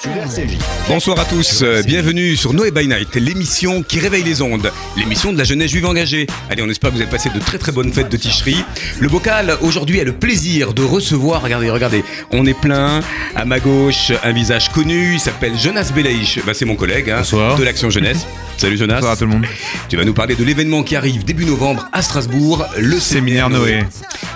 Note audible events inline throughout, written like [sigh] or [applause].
sur RCJ. Bonsoir à tous, euh, bienvenue sur Noé by Night, l'émission qui réveille les ondes, l'émission de la jeunesse juive engagée. Allez, on espère que vous avez passé de très très bonnes fêtes de Ticherie. Le bocal aujourd'hui a le plaisir de recevoir, regardez, regardez, on est plein, à ma gauche un visage connu, il s'appelle Jonas Belaïch, bah, c'est mon collègue hein, Bonsoir. de l'Action Jeunesse. Salut Jonas. Bonsoir à tout le monde. Tu vas nous parler de l'événement qui arrive début novembre à Strasbourg, le Séminaire Noé.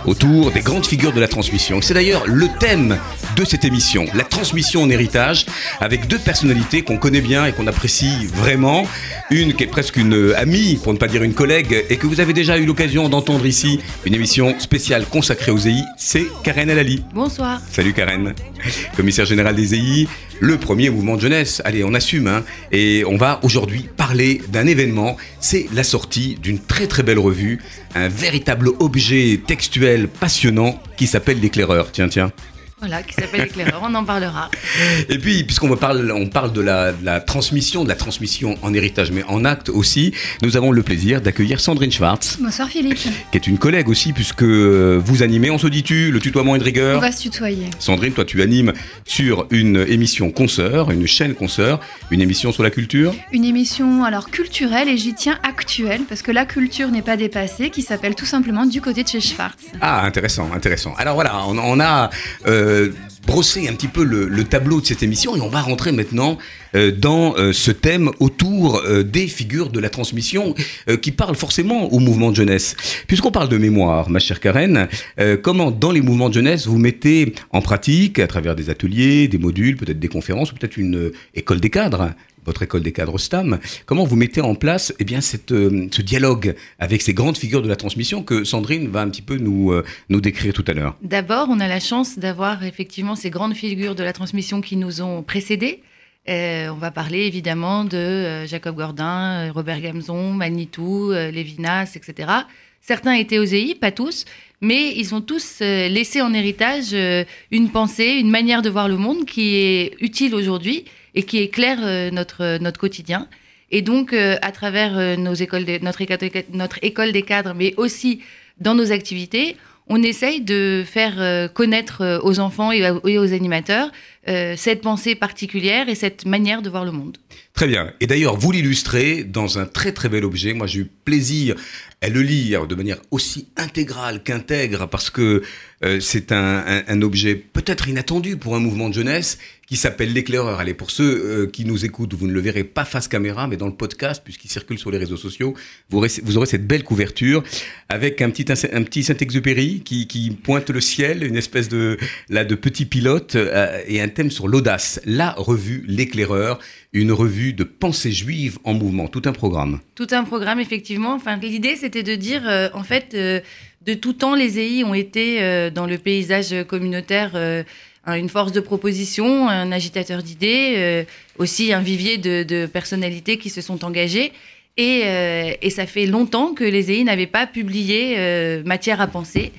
autour des grandes figures de la transmission. C'est d'ailleurs le thème de cette émission, la transmission en héritage, avec deux personnalités qu'on connaît bien et qu'on apprécie vraiment. Une qui est presque une amie, pour ne pas dire une collègue, et que vous avez déjà eu l'occasion d'entendre ici, une émission spéciale consacrée aux EI, c'est Karen Alali. Bonsoir. Salut Karen, commissaire général des EI, le premier mouvement de jeunesse. Allez, on assume, hein. Et on va aujourd'hui parler d'un événement. C'est la sortie d'une très très belle revue, un véritable objet textuel passionnant qui s'appelle l'éclaireur. Tiens, tiens. Voilà, qui s'appelle Éclaireur, on en parlera. Et puis, puisqu'on parle, on parle de la, de la transmission, de la transmission en héritage, mais en acte aussi, nous avons le plaisir d'accueillir Sandrine Schwartz, Bonsoir Philippe. qui est une collègue aussi, puisque vous animez, on se dit tu, le tutoiement est de On rigueur. va se tutoyer. Sandrine, toi tu animes sur une émission consoeur, une chaîne consoeur, une émission sur la culture. Une émission alors culturelle et j'y tiens actuelle parce que la culture n'est pas dépassée qui s'appelle tout simplement Du côté de chez Schwartz. Ah, intéressant, intéressant. Alors voilà, on, on a euh, brossé un petit peu le, le tableau de cette émission et on va rentrer maintenant euh, dans euh, ce thème autour euh, des figures de la transmission euh, qui parlent forcément au mouvement de jeunesse. Puisqu'on parle de mémoire, ma chère Karen, euh, comment dans les mouvements de jeunesse vous mettez en pratique, à travers des ateliers, des modules, peut-être des conférences ou peut-être une euh, école des cadres votre école des cadres STAM, comment vous mettez en place eh bien, euh, ce dialogue avec ces grandes figures de la transmission que Sandrine va un petit peu nous, euh, nous décrire tout à l'heure? D'abord, on a la chance d'avoir effectivement ces grandes figures de la transmission qui nous ont précédés. Euh, on va parler évidemment de Jacob Gordin, Robert Gamzon, Manitou, Lévinas, etc. Certains étaient aux EI, pas tous, mais ils ont tous laissé en héritage une pensée, une manière de voir le monde qui est utile aujourd'hui et qui éclaire euh, notre, notre quotidien. Et donc, euh, à travers euh, nos écoles notre, éco- notre école des cadres, mais aussi dans nos activités, on essaye de faire euh, connaître euh, aux enfants et aux animateurs euh, cette pensée particulière et cette manière de voir le monde. Très bien. Et d'ailleurs, vous l'illustrez dans un très très bel objet. Moi, j'ai eu plaisir à le lire de manière aussi intégrale qu'intègre parce que euh, c'est un, objet peut-être inattendu pour un mouvement de jeunesse qui s'appelle l'éclaireur. Allez, pour ceux euh, qui nous écoutent, vous ne le verrez pas face caméra, mais dans le podcast, puisqu'il circule sur les réseaux sociaux, vous aurez, cette belle couverture avec un petit, un petit Saint-Exupéry qui, pointe le ciel, une espèce de, là, de petit pilote et un thème sur l'audace. La revue L'éclaireur, une revue de pensée juive en mouvement, tout un programme. Tout un programme, effectivement. Enfin, l'idée, c'était de dire, euh, en fait, euh, de tout temps, les EI ont été euh, dans le paysage communautaire un- une force de proposition, un agitateur d'idées, aussi un vivier de, personnalités qui se sont engagées. Et, et ça fait longtemps que les EI n'avaient pas publié matière à penser.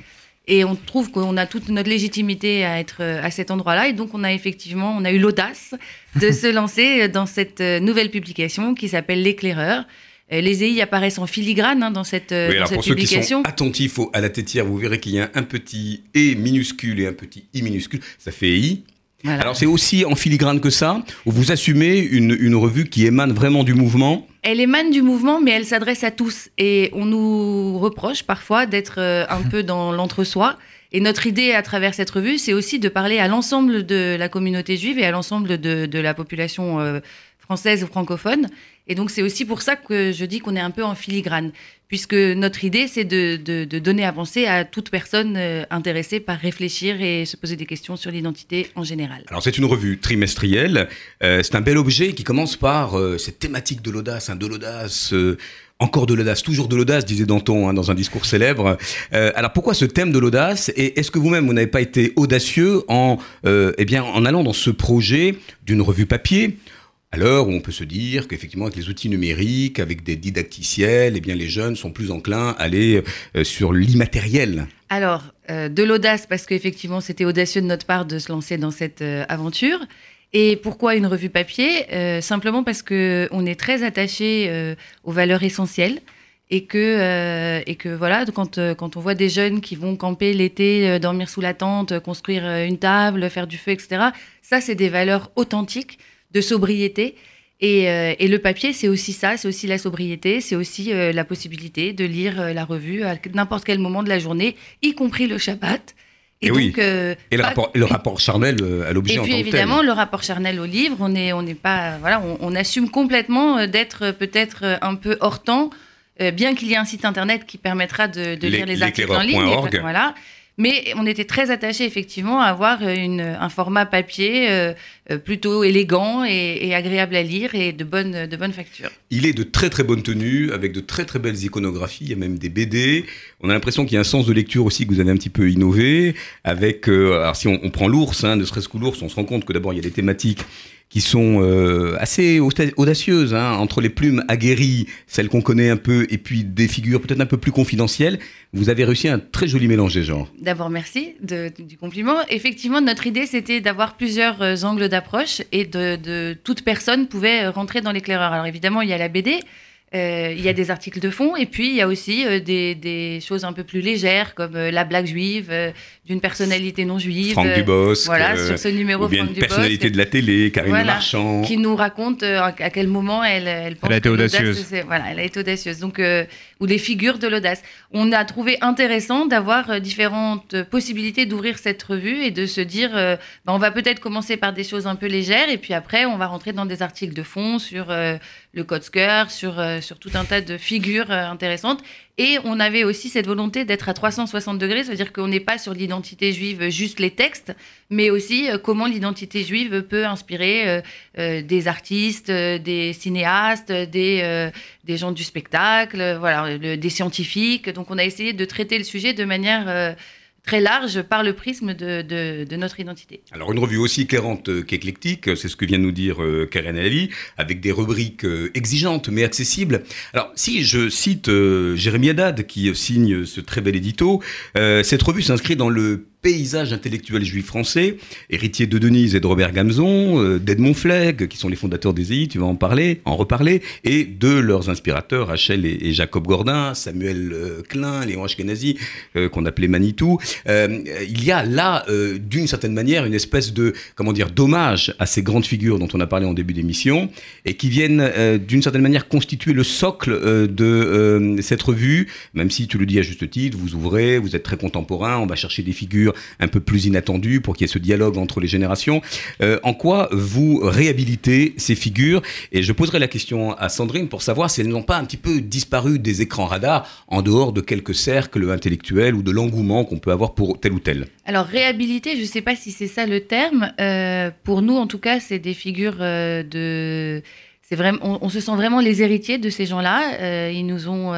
Et on trouve qu'on a toute notre légitimité à être euh, à cet endroit-là. Et donc, on a effectivement, on a eu l'audace de [laughs] se lancer dans cette euh, nouvelle publication qui s'appelle L'éclaireur. Euh, Les EI apparaissent en filigrane hein, dans cette, euh, Oui, dans alors cette pour ceux qui publication. sont attentifs au- à la tétière, vous verrez qu'il y a un petit E minuscule et un petit I minuscule. Ça fait I. Voilà. Alors c'est aussi en filigrane que ça, où vous assumez une, une revue qui émane vraiment du mouvement. Elle émane du mouvement, mais elle s'adresse à tous. Et on nous reproche parfois d'être euh, un peu dans l'entre-soi. Et notre idée à travers cette revue, c'est aussi de parler à l'ensemble de la communauté juive et à l'ensemble de, de la population euh, française ou francophone. Et donc c'est aussi pour ça que je dis qu'on est un peu en filigrane, puisque notre idée, c'est de, donner à penser à toute personne euh, intéressée par réfléchir et se poser des questions sur l'identité en général. Alors c'est une revue trimestrielle, Euh, c'est un bel objet qui commence par euh, cette thématique de l'audace, hein, de l'audace, encore de l'audace, toujours de l'audace, disait Danton hein, dans un discours célèbre. Alors pourquoi ce thème de l'audace? Et est-ce que vous-même, vous n'avez pas été audacieux en, eh bien, en allant dans ce projet d'une revue papier? À l'heure où on peut se dire qu'effectivement, avec les outils numériques, avec des didacticiels, eh bien, les jeunes sont plus enclins à aller euh, sur l'immatériel. Alors, euh, de l'audace, parce qu'effectivement, c'était audacieux de notre part de se lancer dans cette euh, aventure. Et pourquoi une revue papier? Simplement parce que on est très attaché aux valeurs essentielles et que et que voilà quand quand on voit des jeunes qui vont camper l'été, dormir sous la tente, construire une table, faire du feu, etc. Ça, c'est des valeurs authentiques de sobriété. Et, euh, et le papier, c'est aussi ça, c'est aussi la sobriété, c'est aussi euh, la possibilité de lire euh, la revue à n'importe quel moment de la journée, y compris le Shabbat. Et donc, Et le pas- rapport, et le rapport charnel à l'objet et en puis tant que évidemment, le rapport charnel au livre, on est, on n'est pas, voilà, on, on assume complètement d'être peut-être un peu hors temps, bien qu'il y ait un site internet qui permettra de, lire les articles en ligne. et- Voilà. Mais on était très attachés effectivement à avoir une, un format papier euh, euh, plutôt élégant et, agréable à lire et de bonne, de bonne facture. Il est de très très bonne tenue, avec de très très belles iconographies, il y a même des BD. On a l'impression qu'il y a un sens de lecture aussi que vous avez un petit peu innové. Avec, euh, alors si on, on prend l'ours, hein, ne serait-ce que l'ours, on se rend compte que d'abord il y a des thématiques qui sont euh, assez auda- audacieuses, hein, entre les plumes aguerries, celles qu'on connaît un peu, et puis des figures peut-être un peu plus confidentielles. Vous avez réussi un très joli mélange des genres. D'abord, merci du compliment. Effectivement, notre idée, c'était d'avoir plusieurs euh, angles d'approche et de, de- toute personne pouvait euh, rentrer dans l'éclaireur. Alors évidemment, il y a la BD, euh, il y a des articles de fond, et puis il y a aussi euh, des, des choses un peu plus légères, comme euh, la blague juive euh, d'une personnalité non juive. Franck euh, Dubosc, Voilà, euh, sur ce numéro, ou bien Franck une Dubosc, personnalité de la télé, Karine Voilà. Marchand. qui nous raconte euh, à quel moment elle, elle pense Elle a été audacieuse. Voilà, elle a été audacieuse. Donc, euh, ou les figures de l'audace. On a trouvé intéressant d'avoir euh, différentes possibilités d'ouvrir cette revue et de se dire, euh, bah, on va peut-être commencer par des choses un peu légères et puis après, on va rentrer dans des articles de fond sur euh, le code Sker, sur, euh, sur tout un tas de figures euh, intéressantes. Et on avait aussi cette volonté d'être à 360 degrés, c'est-à-dire qu'on n'est pas sur l'identité juive euh, juste les textes, mais aussi comment l'identité juive peut inspirer des artistes, des cinéastes, des, des gens du spectacle, voilà, des scientifiques. Donc on a essayé de traiter le sujet de manière très large par le prisme de, de- notre identité. Alors une revue aussi éclairante qu'éclectique, c'est ce que vient nous dire euh, Karen Ali, avec des rubriques euh, exigeantes mais accessibles. Alors si je cite euh, Jérémy Haddad qui signe ce très bel édito, cette revue s'inscrit dans le paysage intellectuel juif français, héritier de Denise et de Robert Gamzon, euh, d'Edmond Flegg, qui sont les fondateurs des EI, tu vas en parler, en reparler, et de leurs inspirateurs, Rachel et, Jacob Gordin, Samuel euh, Klein, Léon Ashkenazi, euh, qu'on appelait Manitou. Euh, il y a là, d'une certaine manière, une espèce de, comment dire, d'hommage à ces grandes figures dont on a parlé en début d'émission, et qui viennent, d'une certaine manière, constituer le socle de cette revue, même si tu le dis à juste titre, vous ouvrez, vous êtes très contemporain, on va chercher des figures un peu plus inattendues pour qu'il y ait ce dialogue entre les générations. Euh, en quoi vous réhabilitez ces figures? Et je poserai la question à Sandrine pour savoir si elles n'ont pas un petit peu disparu des écrans radars en dehors de quelques cercles intellectuels ou de l'engouement qu'on peut avoir pour tel ou tel. Alors réhabilité, je ne sais pas si c'est ça le terme. Euh, pour nous, en tout cas, c'est des figures euh, de. C'est vraiment, on, se sent vraiment les héritiers de ces gens-là. Ils nous ont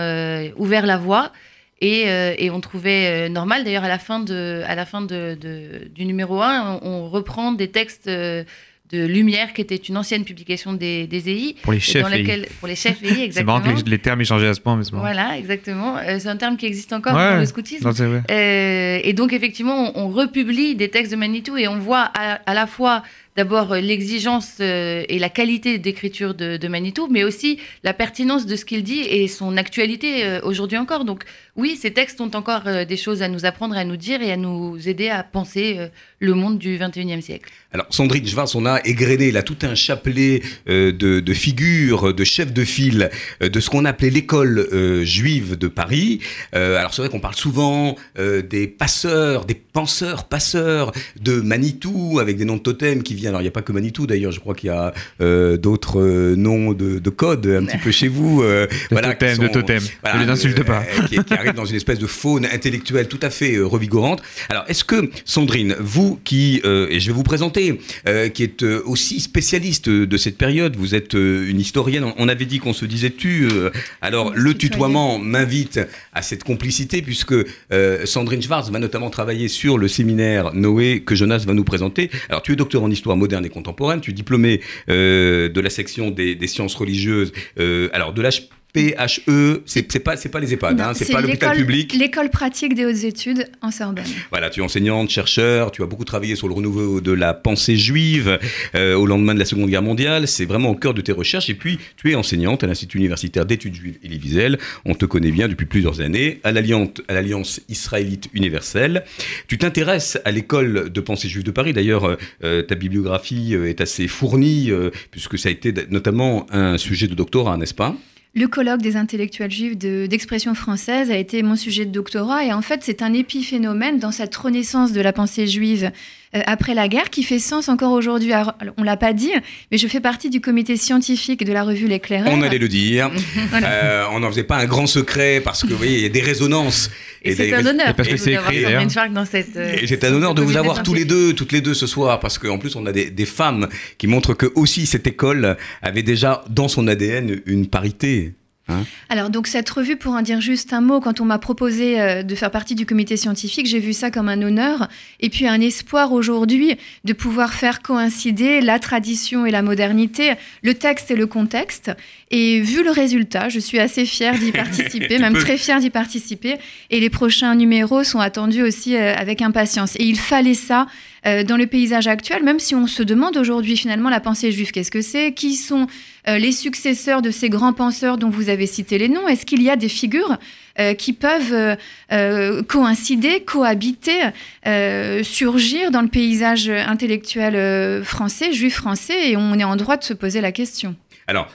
ouvert la voie et, euh, et on trouvait euh, normal. D'ailleurs, à la fin de, à la fin de, de- du numéro 1, on, on reprend des textes euh, de Lumière, qui était une ancienne publication des, des EI. Pour les chefs. dans laquelle- pour les chefs EI, C'est exactement. marrant que les, les termes aient changé à ce point, mais c'est marrant. Voilà, exactement. Euh, c'est un terme qui existe encore Ouais. dans le scoutisme. Non, c'est vrai. Euh, et donc, effectivement, on, on republie des textes de Manitou et on voit à, à la fois d'abord euh, l'exigence euh, et la qualité d'écriture de, de Manitou, mais aussi la pertinence de ce qu'il dit et son actualité euh, aujourd'hui encore. Donc, oui, ces textes ont encore des choses à nous apprendre, à nous dire et à nous aider à penser le monde du 21e siècle. Alors, Sandrine Schwartz, on a égrené là tout un chapelet euh, de, de figures, de chefs de file, euh, de ce qu'on appelait l'école euh, juive de Paris. Alors, c'est vrai qu'on parle souvent des passeurs, des penseurs, passeurs de Manitou, avec des noms de totems qui viennent. Alors, il n'y a pas que Manitou d'ailleurs, je crois qu'il y a d'autres noms de, de code un petit peu chez vous. De voilà, totem, de totem. voilà, ne les insulte pas. qui, qui arrive dans une espèce de faune intellectuelle tout à fait revigorante. Alors, est-ce que, Sandrine, vous qui, et je vais vous présenter, euh, qui êtes euh, aussi spécialiste de cette période, vous êtes euh, une historienne, on- avait dit qu'on se disait tu, alors le tutoiement m'invite à cette complicité, puisque Sandrine Schwartz va notamment travailler sur le séminaire Noé que Jonas va nous présenter. Alors, tu es docteur en histoire moderne et contemporaine, tu es diplômé de la section des, des sciences religieuses, alors de l'âge PHE, c'est c'est pas, c'est pas les EHPAD, hein, c'est pas l'hôpital l'école- public. L'école pratique des hautes études en Sorbonne. Voilà, tu es enseignante, chercheur, tu as beaucoup travaillé sur le renouveau de la pensée juive euh, au lendemain de la Seconde Guerre mondiale. C'est vraiment au cœur de tes recherches. Et puis, tu es enseignante à l'Institut universitaire d'études juives Elie Wiesel. On te connaît bien depuis plusieurs années à l'Alliance, à l'Alliance israélite universelle. Tu t'intéresses à l'école de pensée juive de Paris. D'ailleurs, euh, euh, ta bibliographie est assez fournie, euh, puisque ça a été notamment un sujet de doctorat, n'est-ce pas? Le colloque des intellectuels juifs de- d'expression française a été mon sujet de doctorat et en fait c'est un épiphénomène dans cette renaissance de la pensée juive après la guerre qui fait sens encore aujourd'hui. On l'a pas dit, mais je fais partie du comité scientifique de la revue L'éclaireur. On allait le dire. [laughs] Voilà. Euh, on n'en faisait pas un grand secret parce que, vous voyez, il y a des résonances. Et, c'est des- un honneur Et parce de que vous c'est avoir, écrit, dans cette. euh, Et c'est un honneur de vous avoir tous les deux, toutes les deux ce soir, parce qu'en plus on a des, des femmes qui montrent que aussi cette école avait déjà dans son ADN une parité. Alors donc cette revue, pour en dire juste un mot, quand on m'a proposé euh, de faire partie du comité scientifique, j'ai vu ça comme un honneur et puis un espoir aujourd'hui de pouvoir faire coïncider la tradition et la modernité, le texte et le contexte. Et vu le résultat, je suis assez fière d'y [laughs] participer, même peux- très fière d'y participer. Et les prochains numéros sont attendus aussi euh, avec impatience. Et il fallait ça euh, dans le paysage actuel, même si on se demande aujourd'hui finalement la pensée juive, qu'est-ce que c'est? Qui sont les successeurs de ces grands penseurs dont vous avez cité les noms Est-ce qu'il y a des figures euh, qui peuvent euh, euh, coïncider, cohabiter, euh, surgir dans le paysage intellectuel euh, français, juif français Et on est en droit de se poser la question? Alors,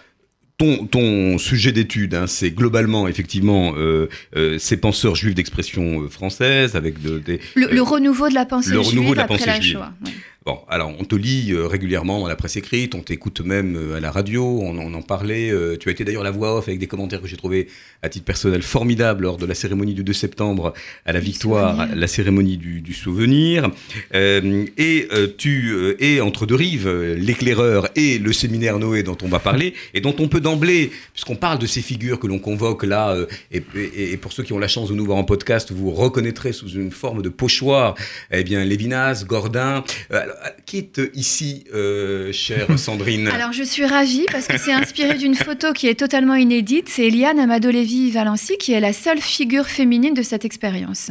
ton, ton sujet d'étude, hein, c'est globalement effectivement euh, euh, ces penseurs juifs d'expression euh, française avec de- des. Le, euh, renouveau de la pensée le renouveau juive de la après pensée la juive. Shoah. ouais. Bon, alors on te lit euh, régulièrement dans la presse écrite, on t'écoute même euh, à la radio, on, on en parlait. euh, tu as été d'ailleurs la voix off avec des commentaires que j'ai trouvé à titre personnel formidables lors de la cérémonie du 2 septembre à la Du victoire, souvenir. la cérémonie du, du souvenir. Euh, et euh, tu es entre deux rives, l'éclaireur et le séminaire Noé dont on va parler, et dont on peut d'emblée, puisqu'on parle de ces figures que l'on convoque là, et, et- et pour ceux qui ont la chance de nous voir en podcast, vous reconnaîtrez sous une forme de pochoir, eh bien, Lévinas, Gordin. Euh, qui est ici, euh, chère [laughs] Sandrine Alors je suis ravie parce que c'est inspiré d'une photo qui est totalement inédite. C'est Eliane Amado-Lévy-Valency qui est la seule figure féminine de cette expérience.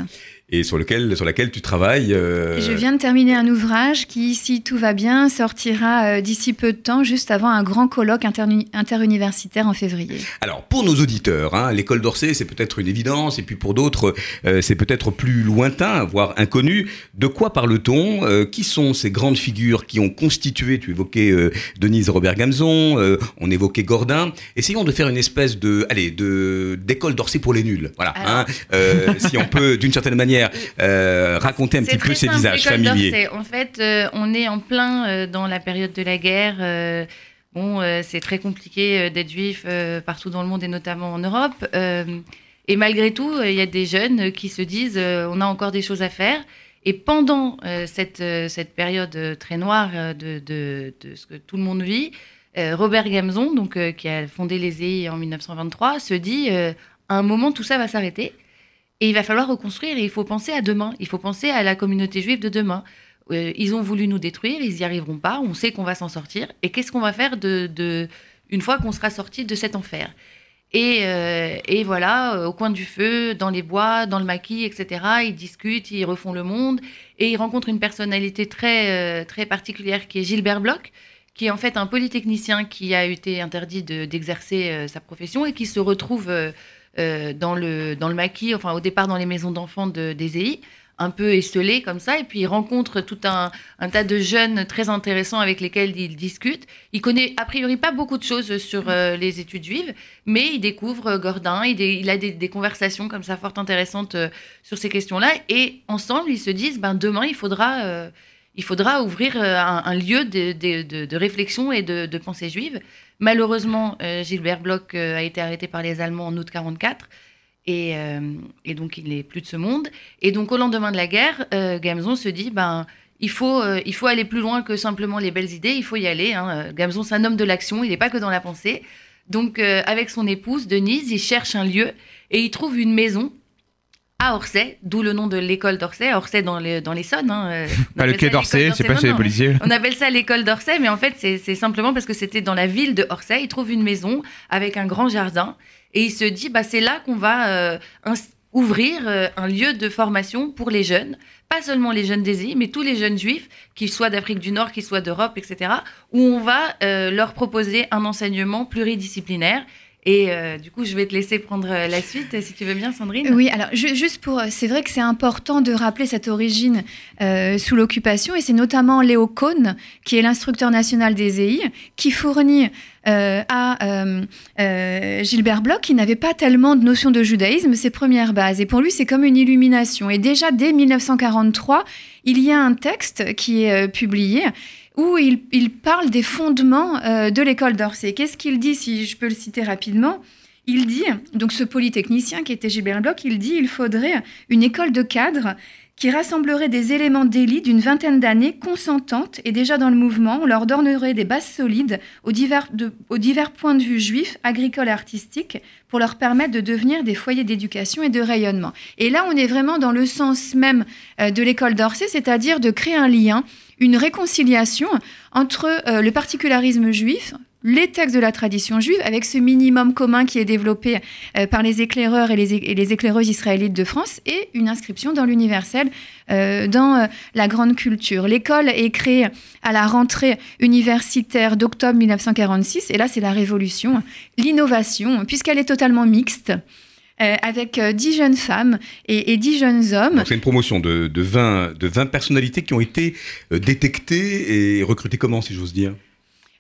Et sur, lequel, sur laquelle tu travailles euh, Je viens de terminer un ouvrage qui, si tout va bien, sortira euh, d'ici peu de temps, juste avant un grand colloque interuniversitaire en février. Alors, pour nos auditeurs, hein, l'école d'Orsay, c'est peut-être une évidence, et puis pour d'autres, euh, c'est peut-être plus lointain, voire inconnu. De quoi parle-t-on Euh, Qui sont ces grandes figures qui ont constitué, tu évoquais Denise Robert Gamzon, euh, on évoquait Gordin. Essayons de faire une espèce de, allez, de d'école d'Orsay pour les nuls. Voilà. Hein. Si on peut, d'une certaine manière, euh, raconter un petit peu ces visages familiers. En fait, euh, on est en plein euh, dans la période de la guerre. euh, bon, c'est très compliqué d'être juif partout dans le monde et notamment en Europe. Et malgré tout, il y a des jeunes qui se disent on a encore des choses à faire. Et pendant cette, cette période très noire de, de- de ce que tout le monde vit, Robert Gamzon, donc, qui a fondé les EI en 1923, se dit à un moment, tout ça va s'arrêter. Et il va falloir reconstruire et il faut penser à demain. Il faut penser à la communauté juive de demain. Euh, ils ont voulu nous détruire, ils n'y arriveront pas. On sait qu'on va s'en sortir. Et qu'est-ce qu'on va faire de, de- une fois qu'on sera sorti de cet enfer? Et, euh, et voilà, euh, au coin du feu, dans les bois, dans le maquis, etc. Ils discutent, ils refont le monde et ils rencontrent une personnalité très, très particulière qui est Gilbert Bloch, qui est en fait un polytechnicien qui a été interdit de- d'exercer sa profession et qui se retrouve euh, dans, le, dans le maquis, enfin au départ dans les maisons d'enfants de, des EI, un peu esselé comme ça, et puis il rencontre tout un, un tas de jeunes très intéressants avec lesquels il discute. Il connaît a priori pas beaucoup de choses sur euh, les études juives, mais il découvre euh, Gordin, il, il a des, conversations comme ça fort intéressantes sur ces questions-là, et ensemble ils se disent, ben demain il faudra... il faudra ouvrir un, lieu de, de- de- réflexion et de pensée juive. Malheureusement, euh, Gilbert Bloch euh, a été arrêté par les Allemands en août 44 et, euh, et donc il n'est plus de ce monde. Et donc au lendemain de la guerre, Gamzon se dit ben il faut, il faut aller plus loin que simplement les belles idées, il faut y aller. hein. Gamzon, c'est un homme de l'action, il n'est pas que dans la pensée. Donc avec son épouse Denise, il cherche un lieu et il trouve une maison à Orsay, d'où le nom de l'école d'Orsay, Orsay dans, les, dans l'Essonne. Hein, euh, Pas le quai d'Orsay, c'est pas chez les policiers. On appelle ça l'école d'Orsay, mais en fait, c'est, simplement parce que c'était dans la ville de Orsay. Il trouve une maison avec un grand jardin et il se dit, bah, c'est là qu'on va euh, ouvrir euh, un lieu de formation pour les jeunes, pas seulement les jeunes des îles, mais tous les jeunes juifs, qu'ils soient d'Afrique du Nord, qu'ils soient d'Europe, etc., où on va euh, leur proposer un enseignement pluridisciplinaire. Et euh, du coup, je vais te laisser prendre euh, la suite, si tu veux bien, Sandrine. Oui, alors ju- juste pour, c'est vrai que c'est important de rappeler cette origine euh, sous l'occupation, et c'est notamment Léo Cohn, qui est l'instructeur national des EI, qui fournit euh, à euh, euh, Gilbert Bloch, qui n'avait pas tellement de notion de judaïsme, ses premières bases. Et pour lui, c'est comme une illumination. Et déjà dès 1943, il y a un texte qui est euh, publié où il, parle des fondements euh, de l'école d'Orsay. Qu'est-ce qu'il dit, si je peux le citer rapidement? Il dit, donc ce polytechnicien qui était Gilbert Bloch, il dit il faudrait une école de cadres qui rassemblerait des éléments d'élite d'une vingtaine d'années consentantes et déjà dans le mouvement. On leur donnerait des bases solides aux divers, points de vue juifs, agricoles artistiques pour leur permettre de devenir des foyers d'éducation et de rayonnement. Et là, on est vraiment dans le sens même euh, de l'école d'Orsay, c'est-à-dire de créer un lien, une réconciliation entre euh, le particularisme juif, les textes de la tradition juive, avec ce minimum commun qui est développé euh, par les éclaireurs et les, éclaireuses israélites de France, et une inscription dans l'universel, euh, dans la grande culture. L'école est créée à la rentrée universitaire d'octobre 1946, et là c'est la révolution, l'innovation, puisqu'elle est totalement mixte. Euh, avec euh, 10 jeunes femmes et, et 10 jeunes hommes. C'est une promotion de, de, 20, de 20 personnalités qui ont été euh, détectées et recrutées comment, si j'ose dire?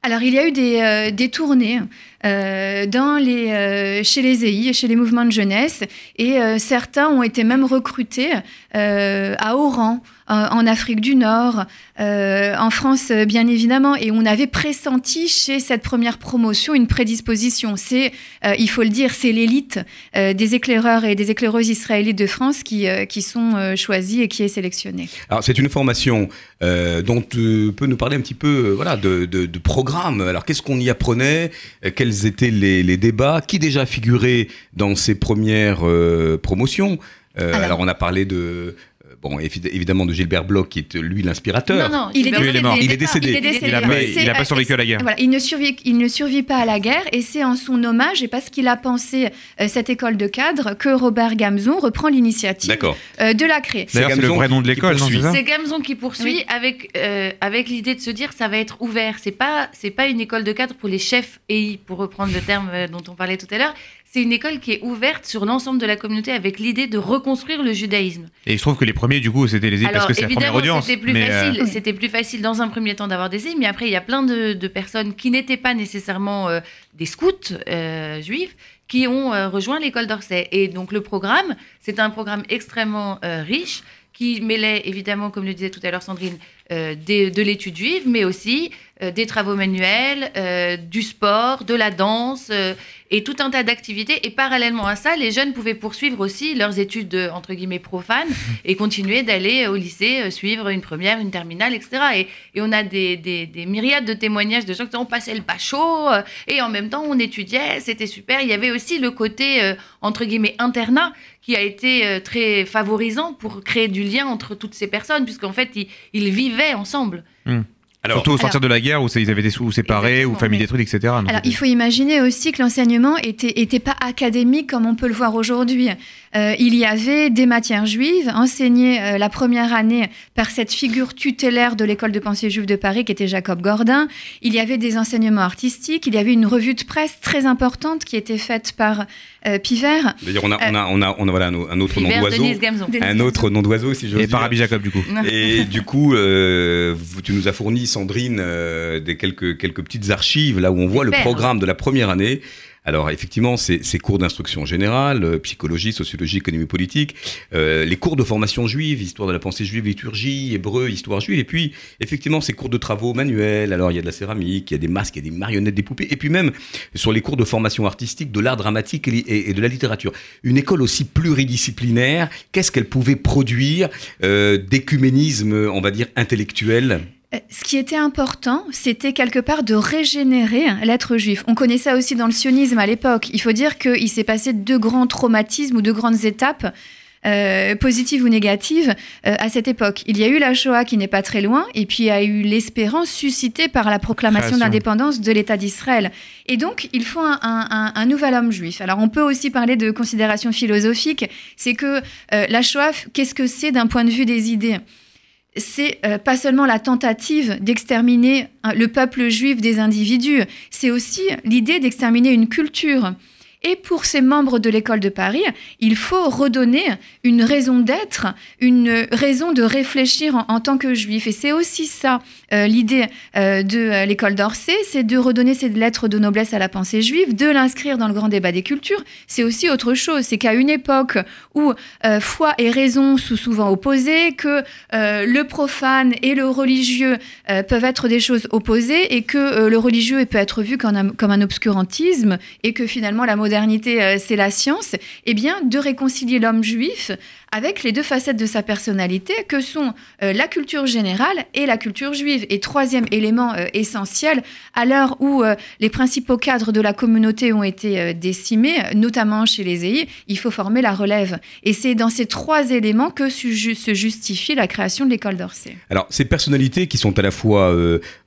Alors, il y a eu des, euh, des tournées euh, dans les, euh, chez les EI, chez les mouvements de jeunesse, et certains ont été même recrutés à Oran, en, en Afrique du Nord, euh, en France, euh, bien évidemment. Et on avait pressenti chez cette première promotion une prédisposition. C'est, euh, il faut le dire, c'est l'élite euh, des éclaireurs et des éclaireuses israélites de France qui, euh, qui sont euh, choisis et qui est sélectionnée. Alors c'est une formation euh, dont tu peux nous parler un petit peu euh, voilà, de, de, de programme. Alors qu'est-ce qu'on y apprenait? Euh, Quels étaient les, les débats? Qui déjà figurait dans ces premières euh, promotions? Euh, alors, Alors- on a parlé de... Bon, évi- évidemment de Gilbert Bloch, qui est lui l'inspirateur. Non, non, Il est, est mort. Il est décédé. Il est décédé. Il a voilà. pas- il C'est- a pas survécu à la guerre. Voilà, il ne survit, il ne survit pas à la guerre et c'est en son hommage et parce qu'il a pensé euh, cette école de cadre que Robert Gamzon reprend l'initiative euh, de la créer. D'ailleurs, c'est le Gamzon vrai nom de qui l'école, c'est Gamzon qui poursuit Oui. avec, euh, avec l'idée de se dire ça va être ouvert. C'est pas c'est pas une école de cadre pour les chefs EI, pour reprendre le terme dont on parlait tout à l'heure. C'est une école qui est ouverte sur l'ensemble de la communauté avec l'idée de reconstruire le judaïsme. Et je trouve que les premiers, du coup, c'était les parce que c'est la première évidemment, audience. c'était plus mais, euh, facile. C'était plus facile dans un premier temps d'avoir des îles, mais après il y a plein de, de personnes qui n'étaient pas nécessairement euh, des scouts euh, juifs qui ont euh, rejoint l'école d'Orsay. Et donc le programme, c'est un programme extrêmement riche qui mêlait évidemment, comme le disait tout à l'heure Sandrine, euh, des- de l'étude juive, mais aussi euh, des travaux manuels, euh, du sport, de la danse et tout un tas d'activités. Et parallèlement à ça, les jeunes pouvaient poursuivre aussi leurs études euh, entre guillemets profanes [laughs] et continuer d'aller au lycée, euh, suivre une première, une terminale, etc. Et, et on a des, des- des myriades de témoignages de gens qui disaient, on passait le bachot euh, et en même temps on étudiait, c'était super. Il y avait aussi le côté euh, entre guillemets internat qui a été euh, très favorisant pour créer du lien entre toutes ces personnes, puisqu'en fait ils, ils vivaient ensemble. Alors, Surtout au sortir Alors- de la guerre où ils avaient des sous séparés, ou familles détruites, etc. Donc, Alors, il faut imaginer aussi que l'enseignement était, était pas académique comme on peut le voir aujourd'hui. Euh, il y avait des matières juives enseignées euh, la première année par cette figure tutélaire de l'école de pensée juive de Paris qui était Jacob Gordin. Il y avait des enseignements artistiques. Il y avait une revue de presse très importante qui était faite par euh, Pivert. d'ailleurs, on a, on a, on a, on a voilà, un, autre nom d'oiseau. Un autre nom d'oiseau, si je veux Et par Rabbi Jacob, du coup. Et [laughs] du coup, euh, vous- tu nous as fourni, Sandrine, euh, des quelques, quelques petites archives là où on voit le programme de la première année. Alors effectivement, c'est cours d'instruction générale, euh, psychologie, sociologie, économie politique, euh, les cours de formation juive, histoire de la pensée juive, liturgie, hébreu, histoire juive, et puis effectivement ces cours de travaux manuels. Alors il y a de la céramique, il y a des masques, il y a des marionnettes, des poupées, et puis même sur les cours de formation artistique, de l'art dramatique et, et- de la littérature. Une école aussi pluridisciplinaire, qu'est-ce qu'elle pouvait produire euh, d'écuménisme, on va dire intellectuel? Ce qui était important, c'était quelque part de régénérer l'être juif. On connaît ça aussi dans le sionisme à l'époque. Il faut dire qu'il s'est passé deux grands traumatismes ou deux grandes étapes euh, positive ou négative euh, à cette époque. Il y a eu la Shoah qui n'est pas très loin, et puis il y a eu l'espérance suscitée par la proclamation d'indépendance de l'État d'Israël. Et donc, il faut un, un- un- un nouvel homme juif. Alors, on peut aussi parler de considérations philosophiques. C'est que euh, la Shoah, qu'est-ce que c'est d'un point de vue des idées? C'est euh, pas seulement la tentative d'exterminer hein, le peuple juif des individus, c'est aussi l'idée d'exterminer une culture. Et pour ces membres de l'école de Paris, il faut redonner une raison d'être, une raison de réfléchir en, tant que juif. Et c'est aussi ça euh, l'idée euh, de euh, l'école d'Orsay, c'est de redonner cette lettre de noblesse à la pensée juive, de l'inscrire dans le grand débat des cultures. C'est aussi autre chose, c'est qu'à une époque où foi et raison sont souvent opposées, que le profane et le religieux peuvent être des choses opposées et que le religieux peut être vu comme un, comme un obscurantisme et que finalement la modernité euh, c'est la science, eh bien de réconcilier l'homme juif avec les deux facettes de sa personnalité que sont euh, la culture générale et la culture juive. Et troisième élément euh, essentiel, à l'heure où euh, les principaux cadres de la communauté ont été décimés, notamment chez les EI, il faut former la relève. Et c'est dans ces trois éléments que se justifie la création de l'école d'Orsay. Alors, ces personnalités qui sont à la fois,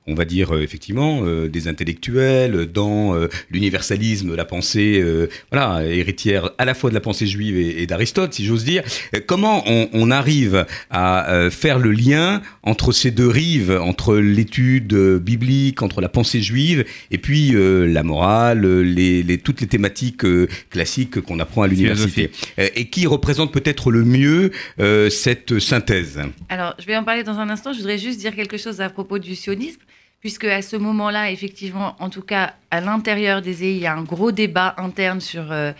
on va dire effectivement, des intellectuels, dans l'universalisme, la pensée, voilà, héritière à la fois de la pensée juive et d'Aristote, si j'ose dire. Euh, Comment on, on arrive à euh, faire le lien entre ces deux rives, entre l'étude euh, biblique, entre la pensée juive, et puis euh, la morale, les, les- toutes les thématiques classiques qu'on apprend à l'université, et qui représente peut-être le mieux euh, cette synthèse Alors, je vais en parler dans un instant. Je voudrais juste dire quelque chose à propos du sionisme, puisque à ce moment-là, effectivement, en tout cas, à l'intérieur des EI, il y a un gros débat interne sur euh,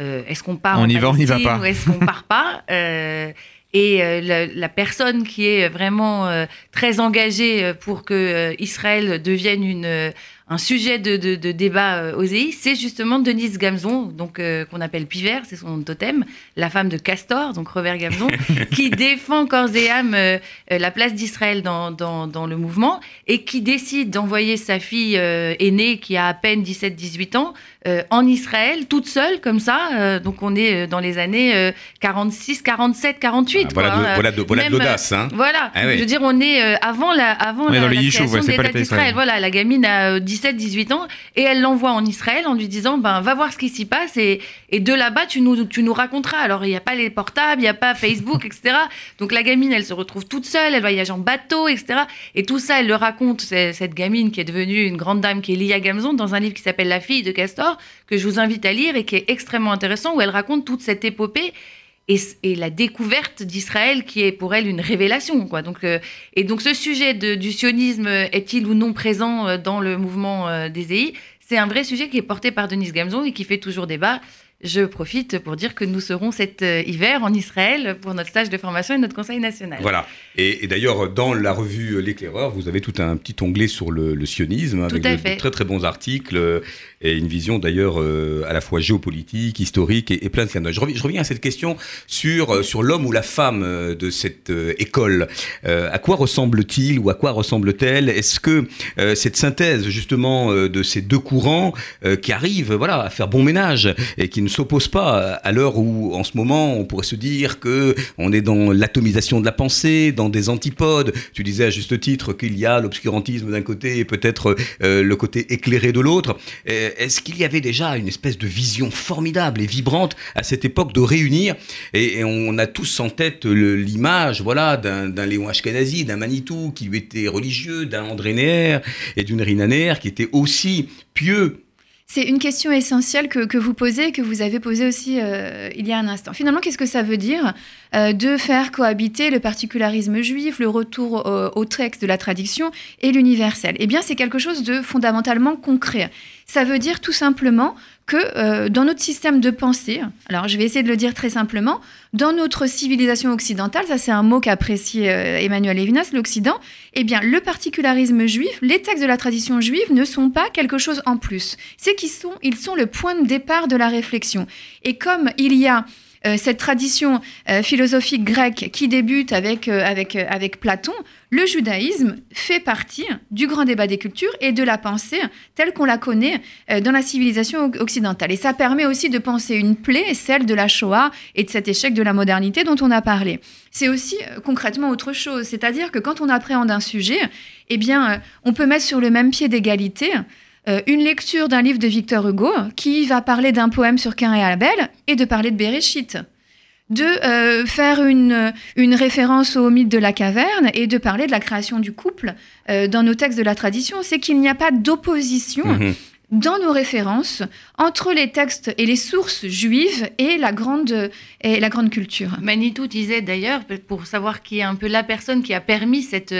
euh, est-ce qu'on part On en y va, on y va pas. ou est-ce qu'on part pas [laughs] Euh, Et euh, la, la personne qui est vraiment très engagée pour que Israël devienne une, un sujet de, de- de débat aux EI, c'est justement Denise Gamzon, donc qu'on appelle Pivert, c'est son totem, la femme de Castor, donc Robert Gamzon, [laughs] qui défend corps et âme la place d'Israël dans, dans, dans le mouvement et qui décide d'envoyer sa fille aînée, qui a à peine 17-18 ans, euh, en Israël, toute seule, comme ça. Euh, donc on est euh, dans les années euh, 46, 47, 48. Ah, voilà, quoi, de, voilà, de, voilà de Même, l'audace. Hein. Voilà, Ah oui. je veux dire, on est avant la, avant la, la création ouais, de l'État d'Israël. Voilà, la gamine a euh, 17-18 ans et elle l'envoie en Israël en lui disant ben, va voir ce qui s'y passe et, et de là-bas, tu nous, tu nous raconteras. Alors, il n'y a pas les portables, il n'y a pas Facebook, [laughs] etc. Donc, la gamine, elle se retrouve toute seule, elle voyage en bateau, etc. Et tout ça, elle le raconte, cette gamine qui est devenue une grande dame, qui est Lia Gamzon, dans un livre qui s'appelle La fille de Castor, que je vous invite à lire et qui est extrêmement intéressant, où elle raconte toute cette épopée et, la découverte d'Israël qui est pour elle une révélation. Donc, euh, et donc ce sujet du sionisme est-il ou non présent euh, dans le mouvement euh, des EI C'est un vrai sujet qui est porté par Denise Gamzon et qui fait toujours débat. Je profite pour dire que nous serons cet euh, hiver en Israël pour notre stage de formation et notre conseil national. Voilà. Et, et d'ailleurs, dans la revue euh, L'éclaireur, vous avez tout un petit onglet sur le, le sionisme, avec de, de très très bons articles euh, et une vision d'ailleurs euh, à la fois géopolitique, historique et, et plein de clins. Je reviens, je reviens à cette question sur, sur l'homme ou la femme de cette euh, école. Euh, à quoi ressemble-t-il ou à quoi ressemble-t-elle? Est-ce que cette synthèse justement de ces deux courants qui arrivent voilà, à faire bon ménage et qui ne s'opposent pas à l'heure où en ce moment on pourrait se dire que on est dans l'atomisation de la pensée, dans des antipodes. Tu disais à juste titre qu'il y a l'obscurantisme d'un côté et peut-être euh, le côté éclairé de l'autre. Euh, Est-ce qu'il y avait déjà une espèce de vision formidable et vibrante à cette époque de réunir? Et, on a tous en tête l'image voilà d'un Léon Ashkenazi, d'un Manitou qui était religieux, d'un André Neher et d'une Rina Neher qui était aussi pieux C'est une question essentielle que, vous posez que vous avez posée aussi euh, il y a un instant. Finalement, qu'est-ce que ça veut dire euh, de faire cohabiter le particularisme juif, le retour euh, au texte de la tradition et l'universel? Eh bien, c'est quelque chose de fondamentalement concret. Ça veut dire tout simplement que euh, dans notre système de pensée, alors je vais essayer de le dire très simplement, dans notre civilisation occidentale, ça c'est un mot qu'apprécie euh, Emmanuel Levinas, l'Occident, eh bien le particularisme juif, les textes de la tradition juive ne sont pas quelque chose en plus. C'est qu'ils sont, ils sont le point de départ de la réflexion. Et comme il y a cette tradition euh, philosophique grecque qui débute avec, euh, avec, euh, avec Platon, le judaïsme fait partie du grand débat des cultures et de la pensée telle qu'on la connaît euh, dans la civilisation occidentale. Et ça permet aussi de penser une plaie, celle de la Shoah et de cet échec de la modernité dont on a parlé. C'est aussi euh, concrètement autre chose, c'est-à-dire que quand on appréhende un sujet, eh bien, euh, on peut mettre sur le même pied d'égalité euh, une lecture d'un livre de Victor Hugo qui va parler d'un poème sur Cain et Abel et de parler de Bereshit. De euh, faire une, une référence au mythe de la caverne et de parler de la création du couple euh, dans nos textes de la tradition. C'est qu'il n'y a pas d'opposition Mhm. dans nos références entre les textes et les sources juives et la grande, et la grande culture. Manitou disait d'ailleurs, pour savoir qui est un peu la personne qui a permis cette,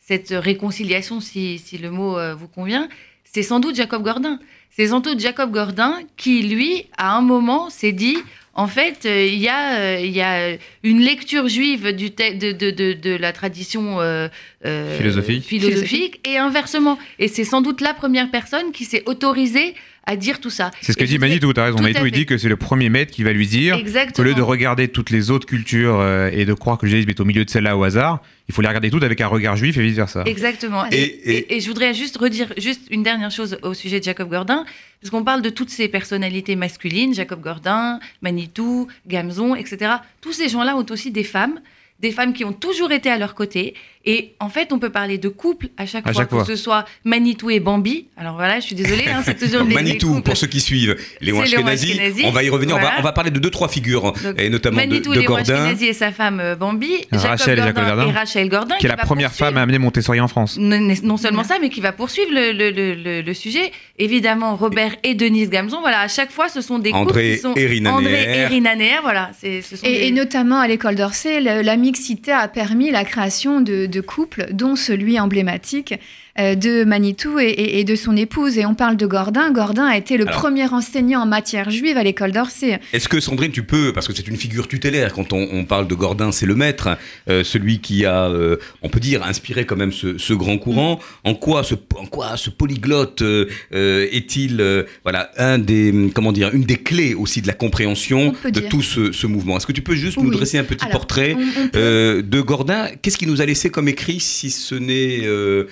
cette réconciliation, si, si le mot vous convient, c'est sans doute Jacob Gordin. C'est sans doute Jacob Gordin qui, lui, à un moment, s'est dit, en fait, euh, il y, a, euh, il y a une lecture juive du de, de, de, de la tradition euh, euh, Philosophique. philosophique et inversement. Et c'est sans doute la première personne qui s'est autorisée à dire tout ça. C'est ce que Et dit Manitou, t'as raison. Tout à Manitou, il dit que c'est le premier maître qui va lui dire Exactement. Au lieu de regarder toutes les autres cultures euh, et de croire que le judaïsme est au milieu de celle-là au hasard, il faut les regarder toutes avec un regard juif et vice-versa. Exactement. Et- Et, et- et- et je voudrais juste redire juste une dernière chose au sujet de Jacob Gordin, parce qu'on parle de toutes ces personnalités masculines, Jacob Gordin, Manitou, Gamzon, etc. Tous ces gens-là ont aussi des femmes, des femmes qui ont toujours été à leur côté. Et en fait, on peut parler de couple à chaque À fois, chaque que fois. ce soit Manitou et Bambi. Alors voilà, je suis désolée, hein, c'est toujours [laughs] des, Manitou, pour ceux qui suivent, Léon Ashkenazi, on va y revenir, on, va, Voilà. on va parler de deux, trois figures, Donc, et notamment de, Manitou, de Léon Gordin. Ashkenazi et sa femme euh, Bambi, Rachel Jacob et Rachel Gordin, qui est la première femme à amener Montessori en France. non, non seulement ça, mais qui va poursuivre le, le- le- le- le sujet. Évidemment, Robert et Denise Gamzon, voilà, à chaque fois, ce sont des couples André qui sont... André et Rina Neher, voilà. c'est- Ce sont Et, des- et notamment à l'école d'Orsay, la mixité a permis la création de, de couples, dont celui emblématique de Manitou et, et- et de son épouse. Et on parle de Gordin. Gordin a été le Alors. premier enseignant en matière juive à l'école d'Orsay. Est-ce que Sandrine, tu peux, parce que c'est une figure tutélaire, quand on, on parle de Gordin, c'est le maître, euh, celui qui a, euh, on peut dire, inspiré quand même ce, ce grand courant. En quoi ce, en quoi ce polyglotte euh, euh, est-il, euh, voilà, un des, comment dire, une des clés aussi de la compréhension de dire. tout ce, ce mouvement? Est-ce que tu peux juste nous dresser un petit Alors, portrait on- on peut- euh, de Gordin? Qu'est-ce qu'il nous a laissé comme écrit, si ce n'est euh,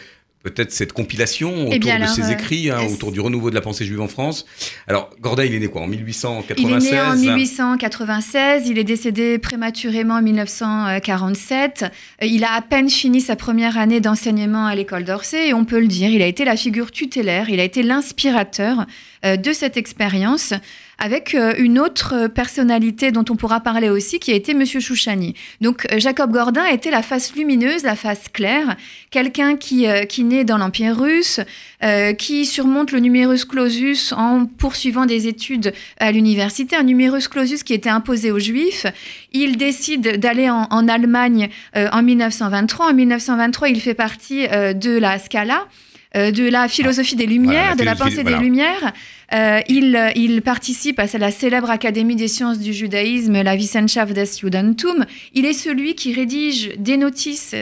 peut-être cette compilation autour Eh bien, de ses euh, écrits, hein, autour du renouveau de la pensée juive en France Alors, Gordin, il est né quoi En 1896 Il est né en 1896, il est décédé prématurément en 1947. Euh, Il a à peine fini sa première année d'enseignement à l'école d'Orsay et on peut le dire, il a été la figure tutélaire, il a été l'inspirateur de cette expérience avec euh, une autre personnalité dont on pourra parler aussi, qui a été Monsieur Chouchani. Donc euh, Jacob Gordin était la face lumineuse, la face claire, quelqu'un qui, euh, qui naît dans l'Empire russe, euh, qui surmonte le numerus clausus en poursuivant des études à l'université, un numerus clausus qui était imposé aux Juifs. Il décide d'aller en, Allemagne euh, en 1923. En 1923, il fait partie euh, de la Scala. Euh, de la philosophie des Lumières, Voilà, la de la pensée voilà. des Lumières. Euh, il, euh, il participe à la célèbre Académie des sciences du judaïsme, la Wissenschaft des Judentum. Il est celui qui rédige des notices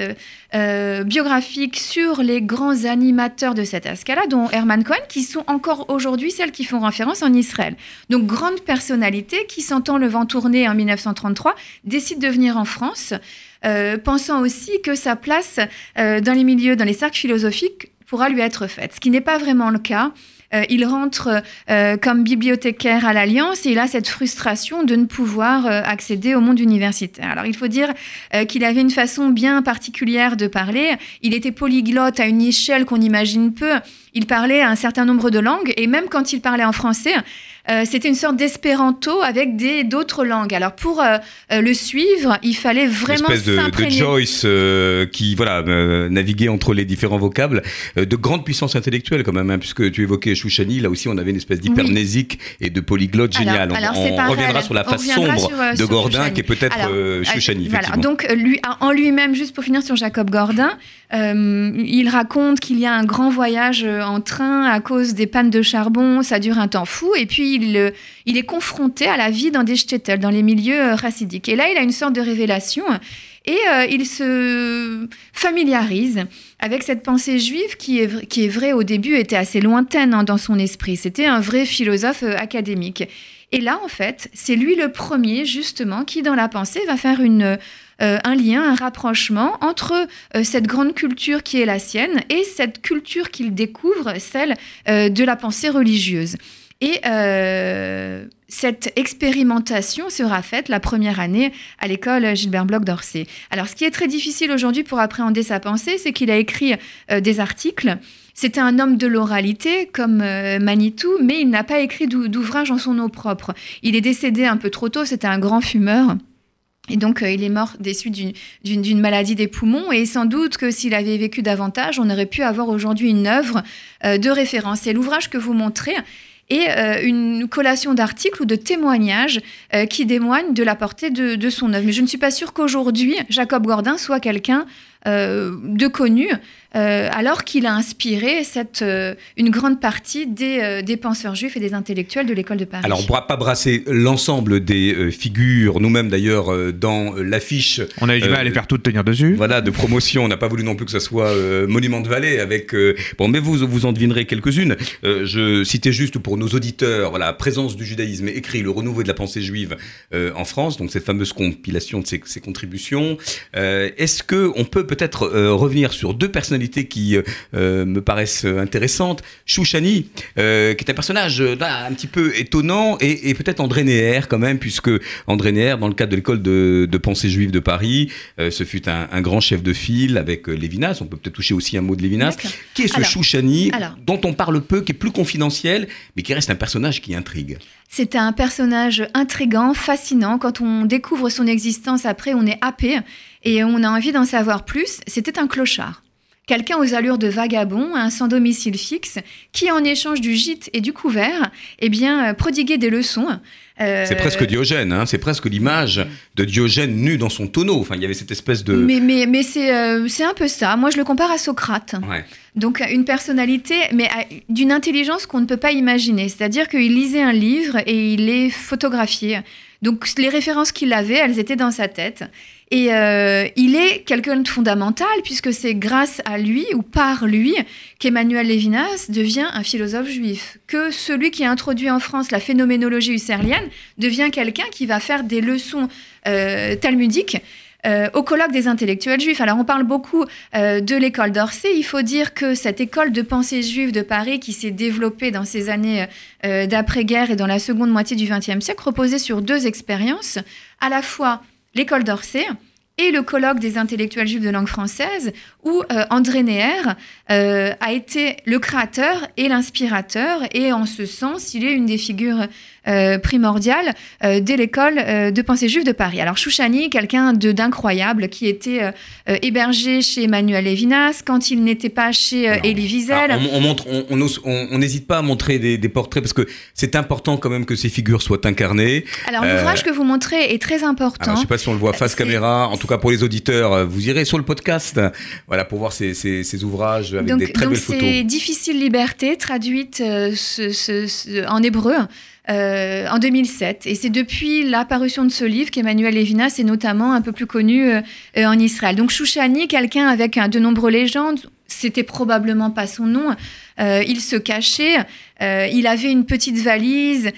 euh, biographiques sur les grands animateurs de cette Ascala, dont Hermann Cohen, qui sont encore aujourd'hui celles qui font référence en Israël. Donc, grande personnalité qui, sentant le vent tourner en 1933, décide de venir en France, euh, pensant aussi que sa place dans les milieux, dans les cercles philosophiques, pourra lui être faite. Ce qui n'est pas vraiment le cas. Euh, il rentre euh, comme bibliothécaire à l'Alliance et il a cette frustration de ne pouvoir euh, accéder au monde universitaire. Alors il faut dire euh, qu'il avait une façon bien particulière de parler. Il était polyglotte à une échelle qu'on imagine peu. Il parlait un certain nombre de langues et même quand il parlait en français, euh, c'était une sorte d'espéranto avec des d'autres langues. Alors pour euh, euh, le suivre, il fallait Une vraiment espèce de, de. Joyce euh, qui voilà naviguait entre les différents vocables de grande puissance intellectuelle quand même hein, puisque tu évoquais Chouchani là aussi on avait une espèce d'hypermnésique et de polyglotte génial on, alors, reviendra sur la face sombre sur, de sur Gordin Chouchani. qui est peut-être Chouchani Voilà, donc lui, en lui-même, juste pour finir sur Jacob Gordin, il raconte qu'il y a un grand voyage en train à cause des pannes de charbon, ça dure un temps fou, et puis il, euh, il est confronté à la vie dans des shtetl, dans les milieux euh, chassidiques. Et là, il a une sorte de révélation. Et euh, il se familiarise avec cette pensée juive qui est, qui est vraie au début, était assez lointaine hein, dans son esprit. C'était un vrai philosophe académique. Et là, en fait, c'est lui le premier, justement, qui, dans la pensée, va faire une, euh, un lien, un rapprochement entre cette grande culture qui est la sienne et cette culture qu'il découvre, celle de la pensée religieuse. Et euh, cette expérimentation sera faite la première année à l'école Gilbert Bloch d'Orsay. Alors, ce qui est très difficile aujourd'hui pour appréhender sa pensée, c'est qu'il a écrit euh, des articles. C'était un homme de l'oralité, comme euh, Manitou, mais il n'a pas écrit d'ouvrage en son nom propre. Il est décédé un peu trop tôt, c'était un grand fumeur. Et donc, il est mort des suites d'une maladie des poumons. Et sans doute que s'il avait vécu davantage, on aurait pu avoir aujourd'hui une œuvre de référence. Et l'ouvrage que vous montrez, et euh, une collation d'articles ou de témoignages euh, qui témoignent de la portée de, de, son œuvre. Mais je ne suis pas sûre qu'aujourd'hui, Jacob Gordin soit quelqu'un euh, de connu, euh, alors qu'il a inspiré cette, euh, une grande partie des, des, penseurs juifs et des intellectuels de l'école de Paris. Alors, on ne pourra pas brasser l'ensemble des figures, nous-mêmes d'ailleurs, dans l'affiche. On a eu du mal à les faire toutes tenir dessus. Voilà, de promotion. On n'a pas voulu non plus que ce soit Monument de Vallée avec. bon, mais vous, vous en devinerez quelques-unes. je citais juste pour nos auditeurs, voilà, présence du judaïsme écrit Le renouveau de la pensée juive en France, donc cette fameuse compilation de ces, ces contributions. Est-ce qu'on peut peut-être euh, revenir sur deux personnalités qui euh, euh, me paraissent intéressantes. Chouchani, qui est un personnage un petit peu étonnant, et, peut-être André Néer quand même, puisque André Néer, dans le cadre de l'école de, pensée juive de Paris, ce fut un, grand chef de file avec Lévinas. On peut peut-être toucher aussi un mot de Lévinas. Qui est ce Chouchani, dont on parle peu, qui est plus confidentiel, mais qui reste un personnage qui intrigue c'est un personnage intrigant, fascinant. Quand on découvre son existence après, on est happé et on a envie d'en savoir plus. C'était un clochard. Quelqu'un aux allures de vagabond, sans domicile fixe, qui en échange du gîte et du couvert, eh bien, euh, prodiguait des leçons. Euh, c'est presque Diogène, hein c'est presque l'image de Diogène nu dans son tonneau. Enfin, il y avait cette espèce de. Mais, mais, mais c'est, euh, un peu ça. Moi, je le compare à Socrate. Donc, une personnalité, mais d'une intelligence qu'on ne peut pas imaginer. C'est-à-dire qu'il lisait un livre et il les photographiait. Donc, les références qu'il avait, elles étaient dans sa tête. Et euh, il est quelqu'un de fondamental, puisque c'est grâce à lui ou par lui qu'Emmanuel Lévinas devient un philosophe juif. Que celui qui a introduit en France la phénoménologie husserlienne devient quelqu'un qui va faire des leçons euh, talmudiques euh, au colloque des intellectuels juifs. Alors on parle beaucoup de l'école d'Orsay. Il faut dire que cette école de pensée juive de Paris qui s'est développée dans ces années d'après-guerre et dans la seconde moitié du XXe siècle reposait sur deux expériences, à la fois l'école d'Orsay et le colloque des intellectuels juifs de langue française, où euh, André Neher euh, a été le créateur et l'inspirateur, et en ce sens, il est une des figures euh, primordiale euh, dès l'école euh, de pensée juive de Paris. Alors Chouchani, quelqu'un d'incroyable qui était hébergé chez Emmanuel Lévinas quand il n'était pas chez Elie Wiesel. On, montre, on n'hésite pas à montrer des, portraits parce que c'est important quand même que ces figures soient incarnées. Alors l'ouvrage que vous montrez est très important. je ne sais pas si on le voit face caméra. En tout cas pour les auditeurs, vous irez sur le podcast, voilà pour voir ces, ces, ouvrages avec des très belles photos. Donc c'est Difficile liberté traduite en hébreu. Euh, en 2007. Et c'est depuis l'apparition de ce livre qu'Emmanuel Levinas est notamment un peu plus connu euh, euh, en Israël. Donc Chouchani, quelqu'un avec de nombreuses légendes, c'était probablement pas son nom. il se cachait. il avait une petite valise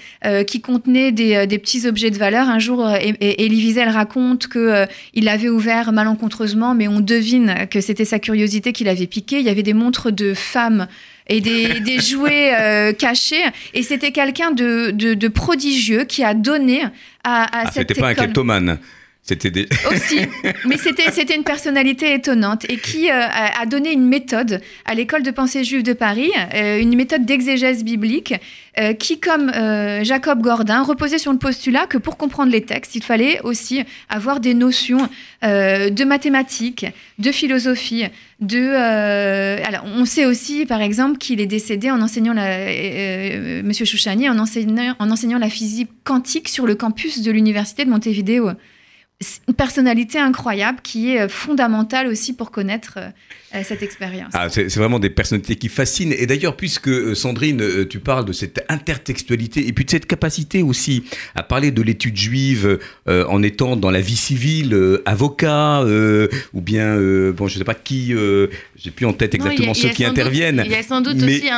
qui contenait des, petits objets de valeur. Un jour, Elie Wiesel raconte que il l'avait ouvert malencontreusement, mais on devine que c'était sa curiosité qui l'avait piqué. Il y avait des montres de femmes et des, jouets euh, cachés. Et c'était quelqu'un de, prodigieux qui a donné à, à ah, C'était pas un kleptomane. C'était [laughs] aussi, mais c'était une personnalité étonnante et qui euh, a donné une méthode à l'école de pensée juive de Paris, euh, une méthode d'exégèse biblique euh, qui, comme Jacob Gordin, reposait sur le postulat que pour comprendre les textes, il fallait aussi avoir des notions de mathématiques, de philosophie, on sait aussi, par exemple, qu'il est décédé en enseignant Monsieur Chouchani en enseignant la physique quantique sur le campus de l'université de Montevideo. Une personnalité incroyable qui est fondamentale aussi pour connaître euh, cette expérience. Ah, c'est vraiment des personnalités qui fascinent. Et d'ailleurs, puisque euh, Sandrine, euh, tu parles de cette intertextualité et puis de cette capacité aussi à parler de l'étude juive en étant dans la vie civile, avocat, ou bien, bon, je ne sais pas qui, j'ai plus en tête exactement ceux qui interviennent. il y a sans doute aussi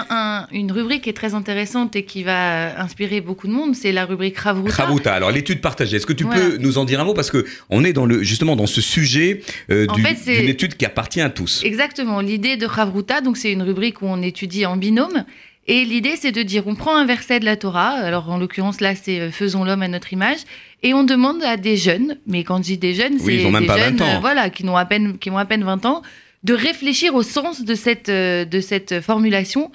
une rubrique qui est très intéressante et qui va inspirer beaucoup de monde, c'est la rubrique Ravruta. Ravruta, alors l'étude partagée. Est-ce que tu peux nous en dire un mot? Parce qu'on est dans le, justement dans ce sujet d'une étude qui appartient à tous. Exactement. L'idée de Chavruta, donc c'est une rubrique où on étudie en binôme. Et l'idée, c'est de dire, on prend un verset de la Torah, alors en l'occurrence là, c'est euh, Faisons l'homme à notre image, et on demande à des jeunes, mais quand je dis des jeunes, c'est des jeunes euh, voilà, qui, ont à peine, qui ont à peine 20 ans, de réfléchir au sens de cette, euh, de cette formulation.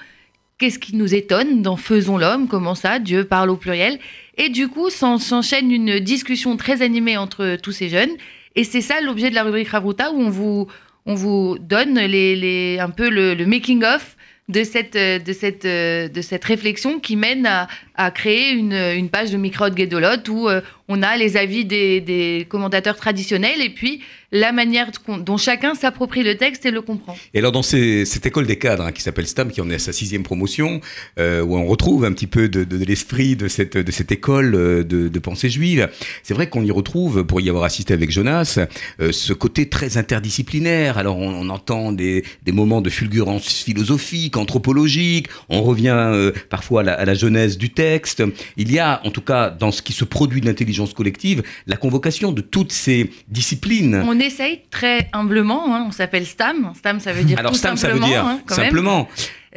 Qu'est-ce qui nous étonne dans Faisons l'homme Comment ça Dieu parle au pluriel? Et du coup, s'enchaîne une discussion très animée entre tous ces jeunes. Et c'est ça l'objet de la rubrique Chavruta, où on vous, on vous donne un peu le, making-of de cette, de, de cette réflexion qui mène à, à créer une, une page de Micro Guédolot où euh, on a les avis des, des, commentateurs traditionnels et puis la manière dont chacun s'approprie le texte et le comprend. Et alors dans cette école des cadres hein, qui s'appelle STAM, qui en est à sa sixième promotion, euh, où on retrouve un petit peu de, l'esprit de cette, de cette école euh, de, pensée juive, c'est vrai qu'on y retrouve, pour y avoir assisté avec Jonas, ce côté très interdisciplinaire. Alors on, entend des, des, moments de fulgurance philosophique, anthropologique, on revient parfois à la, à la jeunesse du texte, il y a, en tout cas, dans ce qui se produit de l'intelligence collective, la convocation de toutes ces disciplines. On essaye très humblement, hein, on s'appelle STAM. STAM, ça veut dire Alors, STAM, ça veut dire hein, simplement.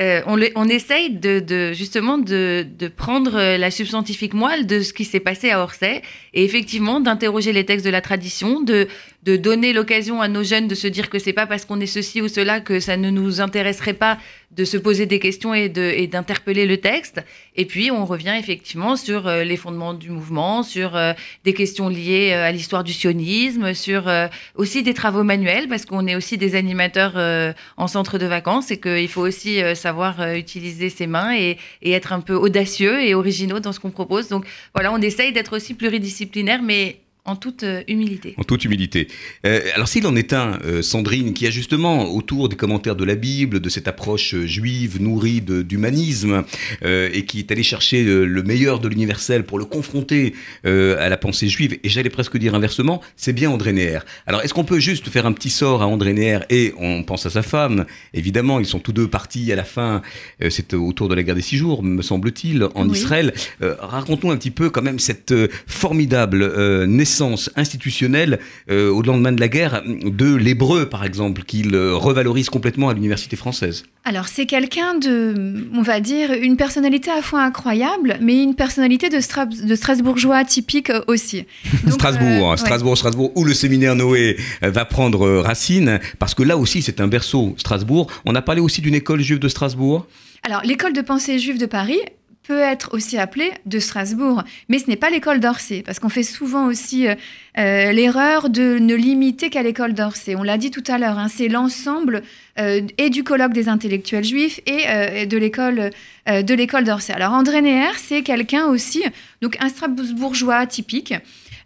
Euh, on, essaye de, justement de, prendre la substantifique moelle de ce qui s'est passé à Orsay et effectivement d'interroger les textes de la tradition, de, donner l'occasion à nos jeunes de se dire que c'est pas parce qu'on est ceci ou cela que ça ne nous intéresserait pas de se poser des questions et d'interpeller le texte. Et puis, on revient effectivement sur euh, les fondements du mouvement, sur euh, des questions liées euh, à l'histoire du sionisme, sur aussi des travaux manuels, parce qu'on est aussi des animateurs en centre de vacances et qu'il faut aussi savoir utiliser ses mains et, et, être un peu audacieux et originaux dans ce qu'on propose. Donc voilà, on essaye d'être aussi pluridisciplinaire, mais en toute euh, humilité. En toute humilité. Euh, alors s'il en est un, euh, Sandrine, qui a justement autour des commentaires de la Bible, de cette approche juive nourrie d'humanisme, et qui est allé chercher le meilleur de l'universel pour le confronter à la pensée juive, et j'allais presque dire inversement, c'est bien André Neher. Alors est-ce qu'on peut juste faire un petit sort à André Neher, et on pense à sa femme, évidemment, ils sont tous deux partis à la fin, c'est autour de la guerre des six jours, me semble-t-il, en Israël. Raconte-nous un petit peu quand même cette formidable institutionnelle euh, au lendemain de la guerre de l'hébreu, par exemple, qu'il euh, revalorise complètement à l'université française Alors, c'est quelqu'un de, on va dire, une personnalité à la fois incroyable, mais une personnalité de, de Strasbourgeois typique aussi. [laughs] Strasbourg, euh, Strasbourg, Strasbourg, où le séminaire Noé va prendre racine, parce que là aussi, c'est un berceau, Strasbourg. On a parlé aussi d'une école juive de Strasbourg alors, l'école de pensée juive de Paris, peut être aussi appelée de Strasbourg, mais ce n'est pas l'école d'Orsay, parce qu'on fait souvent aussi euh, euh, l'erreur de ne limiter qu'à l'école d'Orsay. On l'a dit tout à l'heure, hein, c'est l'ensemble euh, et du colloque des intellectuels juifs et de l'école de l'école d'Orsay. Alors André Neher, c'est quelqu'un aussi, donc un Strasbourgeois typique.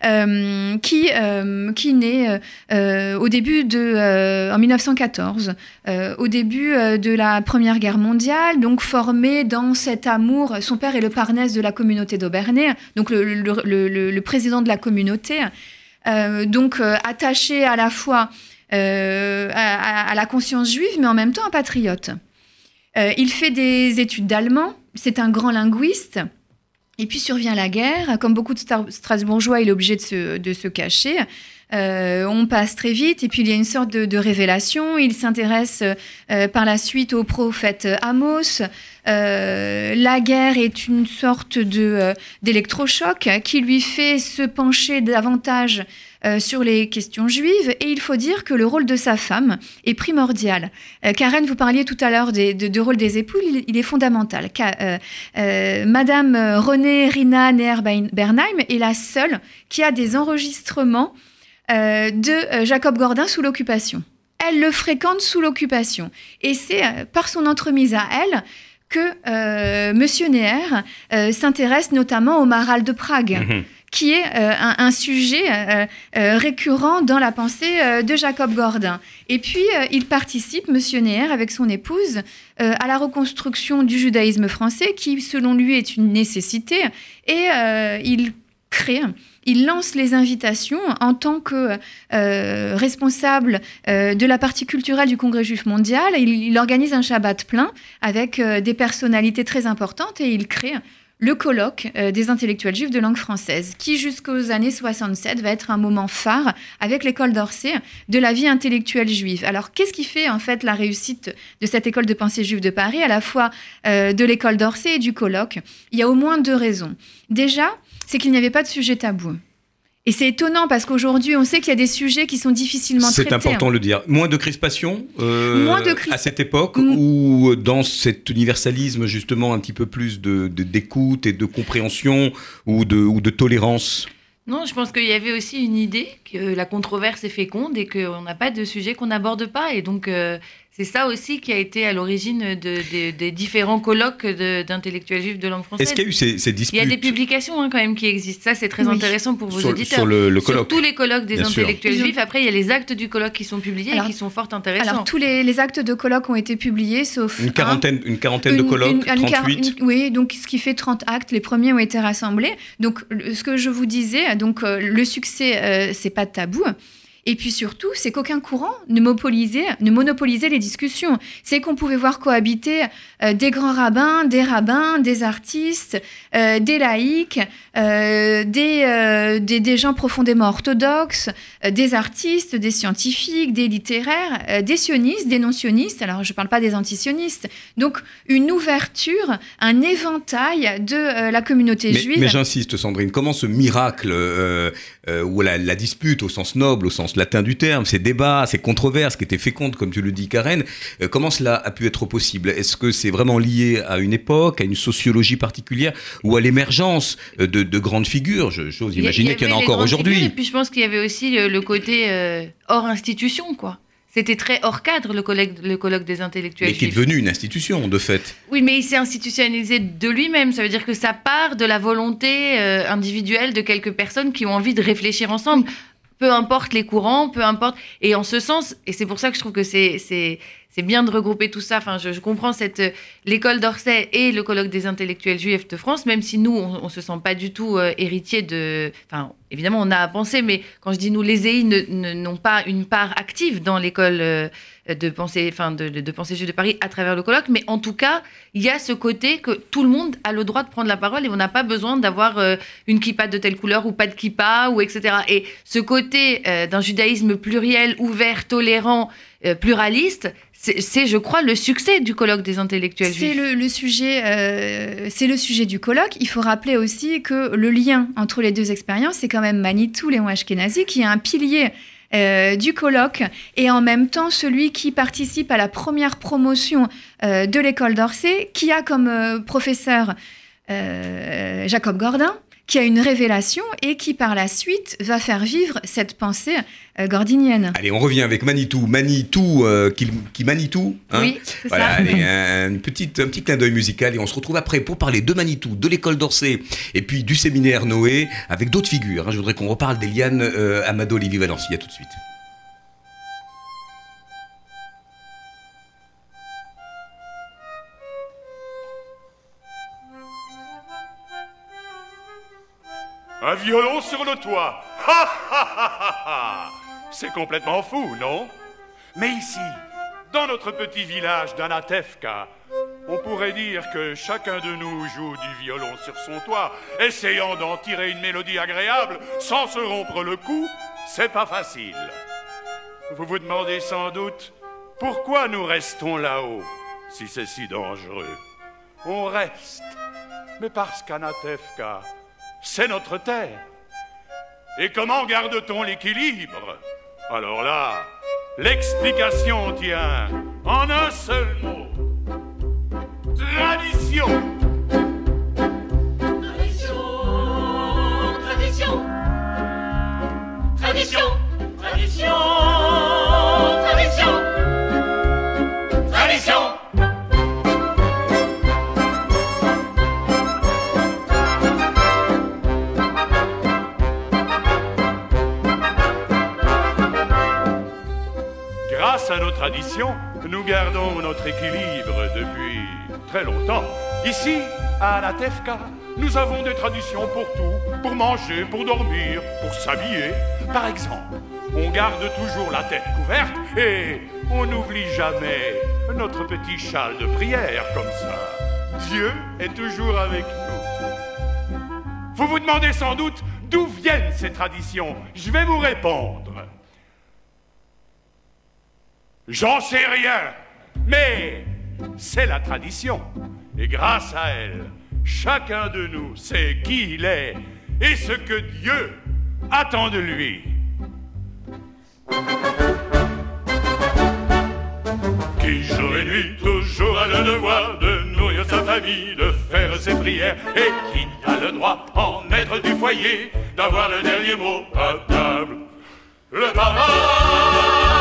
Euh, qui, euh, qui naît euh, au début de, en 1914, au début de la Première Guerre mondiale, donc formé dans cet amour. Son père est le parnès de la communauté d'Aubernay, donc le, le, président de la communauté, donc attaché à la fois à, la conscience juive, mais en même temps un patriote. il fait des études d'allemand, c'est un grand linguiste. Et puis survient la guerre. Comme beaucoup de Strasbourgeois, il est obligé de se, cacher. Euh, on passe très vite et puis il y a une sorte de, révélation. Il s'intéresse euh, par la suite au prophète Amos. Euh, la guerre est une sorte de d'électrochoc qui lui fait se pencher davantage sur les questions juives et il faut dire que le rôle de sa femme est primordial. Karen, vous parliez tout à l'heure du rôle des époux, il, est fondamental. Madame Renée Rina Neher-Bernheim est la seule qui a des enregistrements euh, de euh, Jacob Gordin sous l'occupation. Elle le fréquente sous l'occupation. Et c'est euh, par son entremise à elle que Monsieur Neher s'intéresse notamment au Maral de Prague. Qui est un, un, sujet récurrent dans la pensée de Jacob Gordin. Et puis, il participe, Monsieur Neher, avec son épouse, à la reconstruction du judaïsme français, qui, selon lui, est une nécessité. Et il crée il lance les invitations en tant que euh, responsable euh, de la partie culturelle du Congrès juif mondial. Il, organise un Shabbat plein avec euh, des personnalités très importantes et il crée le colloque des intellectuels juifs de langue française, qui jusqu'aux années 67 va être un moment phare avec l'école d'Orsay de la vie intellectuelle juive. Alors qu'est-ce qui fait en fait la réussite de cette école de pensée juive de Paris, à la fois de l'école d'Orsay et du colloque? Il y a au moins deux raisons. Déjà, c'est qu'il n'y avait pas de sujet tabou. Et c'est étonnant parce qu'aujourd'hui, on sait qu'il y a des sujets qui sont difficilement traités. C'est important de le dire. Moins de crispation euh, Moins de à cette époque mm. ou dans cet universalisme justement un petit peu plus de d'écoute et de compréhension ou de, ou de tolérance? Non, je pense qu'il y avait aussi une idée que la controverse est féconde et qu'on n'a pas de sujet qu'on n'aborde pas. Et donc, euh, c'est ça aussi qui a été à l'origine de, des différents colloques d'intellectuels juifs de langue française. Est-ce qu'il y a eu ces, ces, disputes Il y a des publications hein, quand même qui existent. Ça, c'est très intéressant pour vos auditeurs. Sur, le, colloque. tous les colloques des intellectuels juifs. Après, il y a les actes du colloque qui sont publiés et qui sont fort intéressants. Alors, tous les, actes de colloque ont été publiés, sauf. Une quarantaine, une quarantaine de colloques, 38. oui, donc ce qui fait 30 actes. Les premiers ont été rassemblés. Donc, ce que je vous disais, donc, euh, le succès, euh, c'est pas tabou. Et puis surtout, c'est qu'aucun courant ne monopolisait, ne monopolisait les discussions. C'est qu'on pouvait voir cohabiter euh, des grands rabbins, des rabbins, des artistes, euh, des laïcs, euh, des, des, gens profondément orthodoxes, des artistes, des scientifiques, des littéraires, des sionistes, des non-sionistes. Alors, je ne parle pas des antisionistes. Donc, une ouverture, un éventail de la communauté juive. Mais j'insiste, Sandrine, comment ce miracle, ou la, la dispute au sens noble, au sens latin du terme, ces débats, ces controverses qui étaient fécondes, comme tu le dis, Karen, euh, comment cela a pu être possible? Est-ce que c'est vraiment lié à une époque, à une sociologie particulière, ou à l'émergence euh, de, grandes figures J'ose imaginer qu'il y en a encore aujourd'hui. Et puis je pense qu'il y avait aussi le, côté euh, hors institution, quoi. C'était très hors cadre, le colloque, le colloque des intellectuels. Mais qui est devenu une institution, de fait. Oui, mais il s'est institutionnalisé de lui-même. Ça veut dire que ça part de la volonté individuelle de quelques personnes qui ont envie de réfléchir ensemble peu importe les courants, peu importe. Et en ce sens, et c'est pour ça que je trouve que c'est c'est bien de regrouper tout ça. Enfin, je, comprends cette l'école d'Orsay et le colloque des intellectuels juifs de France, même si nous, on, ne se sent pas du tout euh, héritier de. Enfin, évidemment, on a à penser, mais quand je dis nous, les EI n'ont pas une part active dans l'école euh, de pensée, enfin, de, de, juive de Paris à travers le colloque, mais en tout cas, il y a ce côté que tout le monde a le droit de prendre la parole et on n'a pas besoin d'avoir euh, une kippa de telle couleur ou pas de kippa ou etc. Et ce côté d'un judaïsme pluriel, ouvert, tolérant, pluraliste, c'est, je crois, le succès du colloque des intellectuels c'est Le, sujet, euh, c'est le sujet du colloque. Il faut rappeler aussi que le lien entre les deux expériences, c'est quand même Manitou, Léon Ashkenazi, qui est un pilier euh, du colloque et en même temps celui qui participe à la première promotion euh, de l'école d'Orsay, qui a comme professeur Jacob Gordin, qui a une révélation et qui par la suite va faire vivre cette pensée euh, gordinienne. Allez, on revient avec Manitou. Manitou euh, qui, qui Manitou. Hein oui, c'est voilà, ça. Allez, [laughs] un, petit, un petit clin d'œil musical et on se retrouve après pour parler de Manitou, de l'école d'Orsay et puis du séminaire Noé avec d'autres figures. Hein. Je voudrais qu'on reparle d'Eliane euh, Amado Olivier Valenci. À tout de suite. Un violon sur le toit. C'est complètement fou, non? Mais ici, dans notre petit village d'Anatevka, on pourrait dire que chacun de nous joue du violon sur son toit, essayant d'en tirer une mélodie agréable sans se rompre le cou. C'est pas facile. Vous vous demandez sans doute pourquoi nous restons là-haut si c'est si dangereux? On reste, mais parce qu'Anatevka, c'est notre terre. Et comment garde-t-on l'équilibre? Alors là, l'explication tient en un seul mot. Tradition. À nos traditions, nous gardons notre équilibre depuis très longtemps. Ici, à Anatevka, nous avons des traditions pour tout, pour manger, pour dormir, pour s'habiller. Par exemple, on garde toujours la tête couverte et on n'oublie jamais notre petit châle de prière comme ça. Dieu est toujours avec nous. Vous vous demandez sans doute d'où viennent ces traditions. Je vais vous répondre. J'en sais rien, mais c'est la tradition. Et grâce à elle, chacun de nous sait qui il est et ce que Dieu attend de lui. Qui jour et nuit toujours a le devoir de nourrir sa famille, de faire ses prières, et qui a le droit, en maître du foyer, d'avoir le dernier mot à table. Le papa,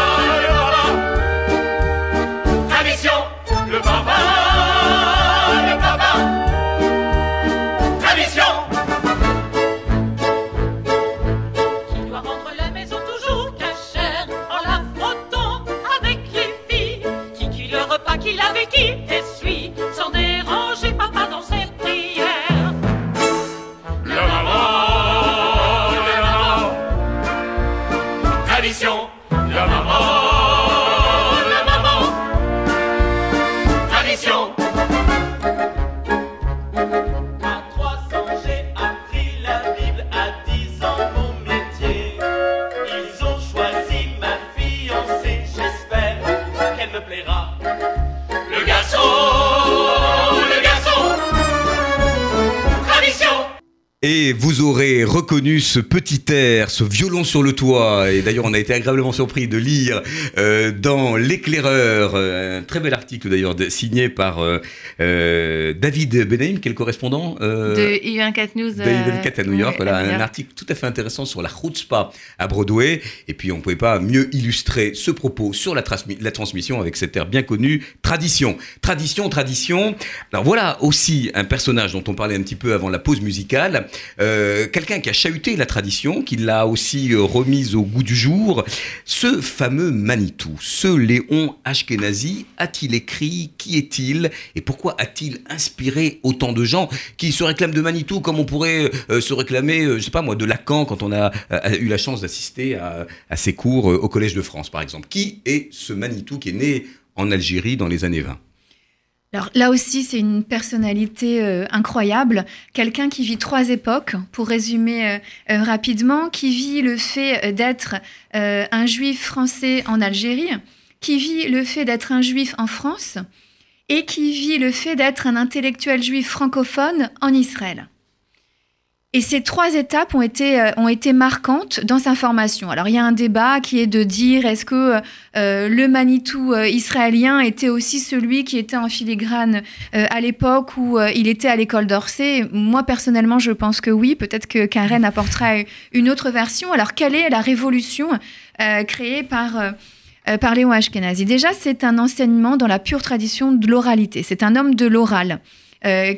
reconnu ce petit air, ce violon sur le toit. Et d'ailleurs, on a été agréablement surpris de lire euh, dans L'éclaireur, euh, un très bel article d'ailleurs signé par euh, David Benaim, qui est le correspondant euh, De Yvan Cat News. de à New York. voilà, un article tout à fait intéressant sur la chutzpah à Broadway. Et puis, on ne pouvait pas mieux illustrer ce propos sur la, transmi- la transmission avec cet air bien connu, tradition. Tradition, tradition. Alors voilà aussi un personnage dont on parlait un petit peu avant la pause musicale. Quelqu'un qui a chahuté la tradition, qui l'a aussi euh, remise au goût du jour. Ce fameux Manitou, ce Léon Ashkenazi, a-t-il écrit? Qui est-il? Et pourquoi a-t-il inspiré autant de gens qui se réclament de Manitou comme on pourrait euh, se réclamer, euh, je sais pas moi, de Lacan quand on a, eu la chance d'assister à, à ses cours au Collège de France, par exemple? Qui est ce Manitou qui est né en Algérie dans les années 20 Alors là aussi, c'est une personnalité euh, incroyable, quelqu'un qui vit trois époques, pour résumer euh, euh, rapidement, qui vit le fait d'être un juif français en Algérie, qui vit le fait d'être un juif en France, et qui vit le fait d'être un intellectuel juif francophone en Israël. Et ces trois étapes ont été, euh, ont été marquantes dans sa formation. Alors il y a un débat qui est de dire est-ce que euh, le Manitou euh, israélien était aussi celui qui était en filigrane euh, à l'époque où euh, il était à l'école d'Orsay? Moi personnellement je pense que oui, peut-être que Karen apportera une autre version. Alors quelle est la révolution euh, créée par... par Léon Ashkenazi? Déjà, c'est un enseignement dans la pure tradition de l'oralité. C'est un homme de l'oral,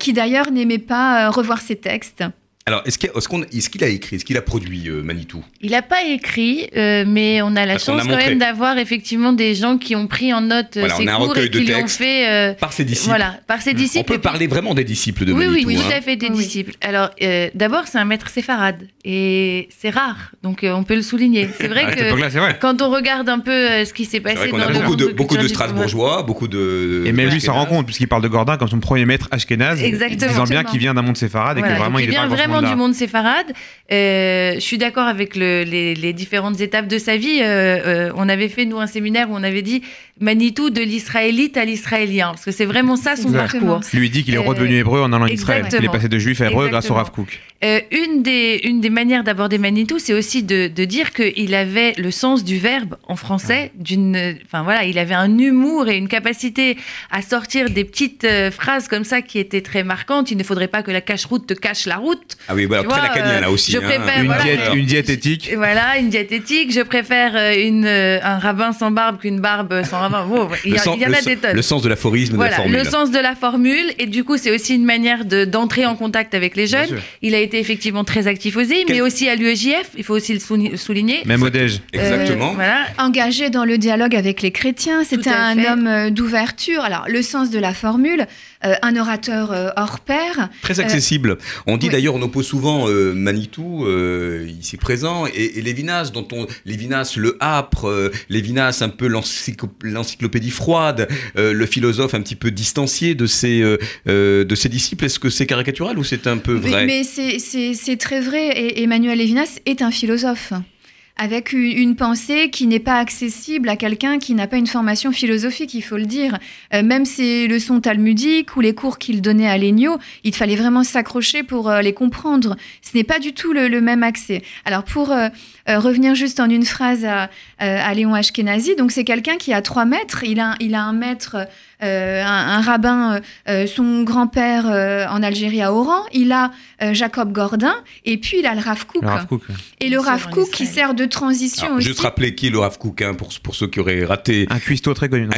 qui d'ailleurs n'aimait pas revoir ses textes. Alors, est-ce qu'il est qu'on- est-ce qu'il a écrit, est-ce qu'il a produit euh, Manitou? Il n'a pas écrit, euh, mais on a la Parce qu'on a chance quand même d'avoir effectivement des gens qui ont pris en note euh, Voilà, ses on a un cours recueil et de qui lui ont textes fait. euh, Par ses disciples. Voilà, par ses disciples. On peut puis- parler vraiment des disciples de oui, Manitou. oui, hein. tout à fait des Oui. disciples. Alors, euh, d'abord, c'est un maître séfarade et c'est rare, donc euh, on peut le souligner. C'est vrai [laughs] que vrai. quand on regarde un peu euh, ce qui s'est C'est passé vrai qu'on dans a le beaucoup de, beaucoup de Strasbourgeois, beaucoup de. Et même lui s'en rend compte, puisqu'il parle de Gordin comme son premier maître ashkénaze, Exactement. disant bien qu'il vient d'un monde séfarade et que vraiment il est vraiment du monde séfarade. Euh, je suis d'accord avec le- les, les différentes étapes de sa vie. Euh, euh, on avait fait, nous, un séminaire où on avait dit Manitou de l'israélite à l'israélien. Parce que c'est vraiment ça son Exactement. parcours. Lui dit qu'il est redevenu hébreu en allant en Israël. Il est passé de juif à hébreu grâce au. Rav Kook. Une, des, une des manières d'aborder Manitou, c'est aussi de, de dire qu'il avait le sens du verbe en français. D'une, enfin voilà, il avait un humour et une capacité à sortir des petites phrases comme ça qui étaient très marquantes. Il ne faudrait pas que la cache-route te cache la route. Ah oui, très vois, lacanien euh, là aussi. je hein. préfère, Une, voilà, diète, une diététique. Et Voilà, une diététique. Je préfère euh, une, euh, un rabbin sans barbe qu'une barbe sans rabbin. Oh, il y, Le a- sens- il y en le a sens- des tonnes. Le sens de l'aphorisme, de la Voilà, formule. le sens de la formule. Et du coup, c'est aussi une manière de- d'entrer en contact avec les jeunes. Il a été effectivement très actif aux EI, mais aussi à l'UEJF, il faut aussi le souligner. Même au. Exactement. Euh, voilà. Engagé dans le dialogue avec les chrétiens, c'était un fait. homme d'ouverture. Alors, le sens de la formule, euh, un orateur euh, hors pair. Très accessible. On dit oui. d'ailleurs, on souvent euh, Manitou, euh, ici présent, et, et Lévinas, dont on Lévinas le âpre, euh, Lévinas un peu l'encyclo- l'encyclopédie froide, euh, le philosophe un petit peu distancié de ses euh, de ses disciples. Est-ce que c'est caricatural ou c'est un peu Mais, vrai? mais c'est- c'est très vrai. Et Emmanuel Levinas est un philosophe. Avec une, pensée qui n'est pas accessible à quelqu'un qui n'a pas une formation philosophique, il faut le dire. Euh, même ses leçons talmudiques ou les cours qu'il donnait à Lénio, il fallait vraiment s'accrocher pour euh, les comprendre. Ce n'est pas du tout le, même accès. Alors pour euh, euh, revenir juste en une phrase à, euh, à Léon Ashkenazi, donc c'est quelqu'un qui a trois maîtres. Il a, il a un euh, un, un rabbin, euh, euh, son grand-père euh, en Algérie à Oran. Il a euh, Jacob Gordin et puis il a le Rav Kook. Le Rav Kook. Et le Rav Kook qui sert de transition Alors, aussi. Juste rappeler qui est le Rav Kook, hein, pour, pour ceux qui auraient raté. Un cuistot très connu. [laughs]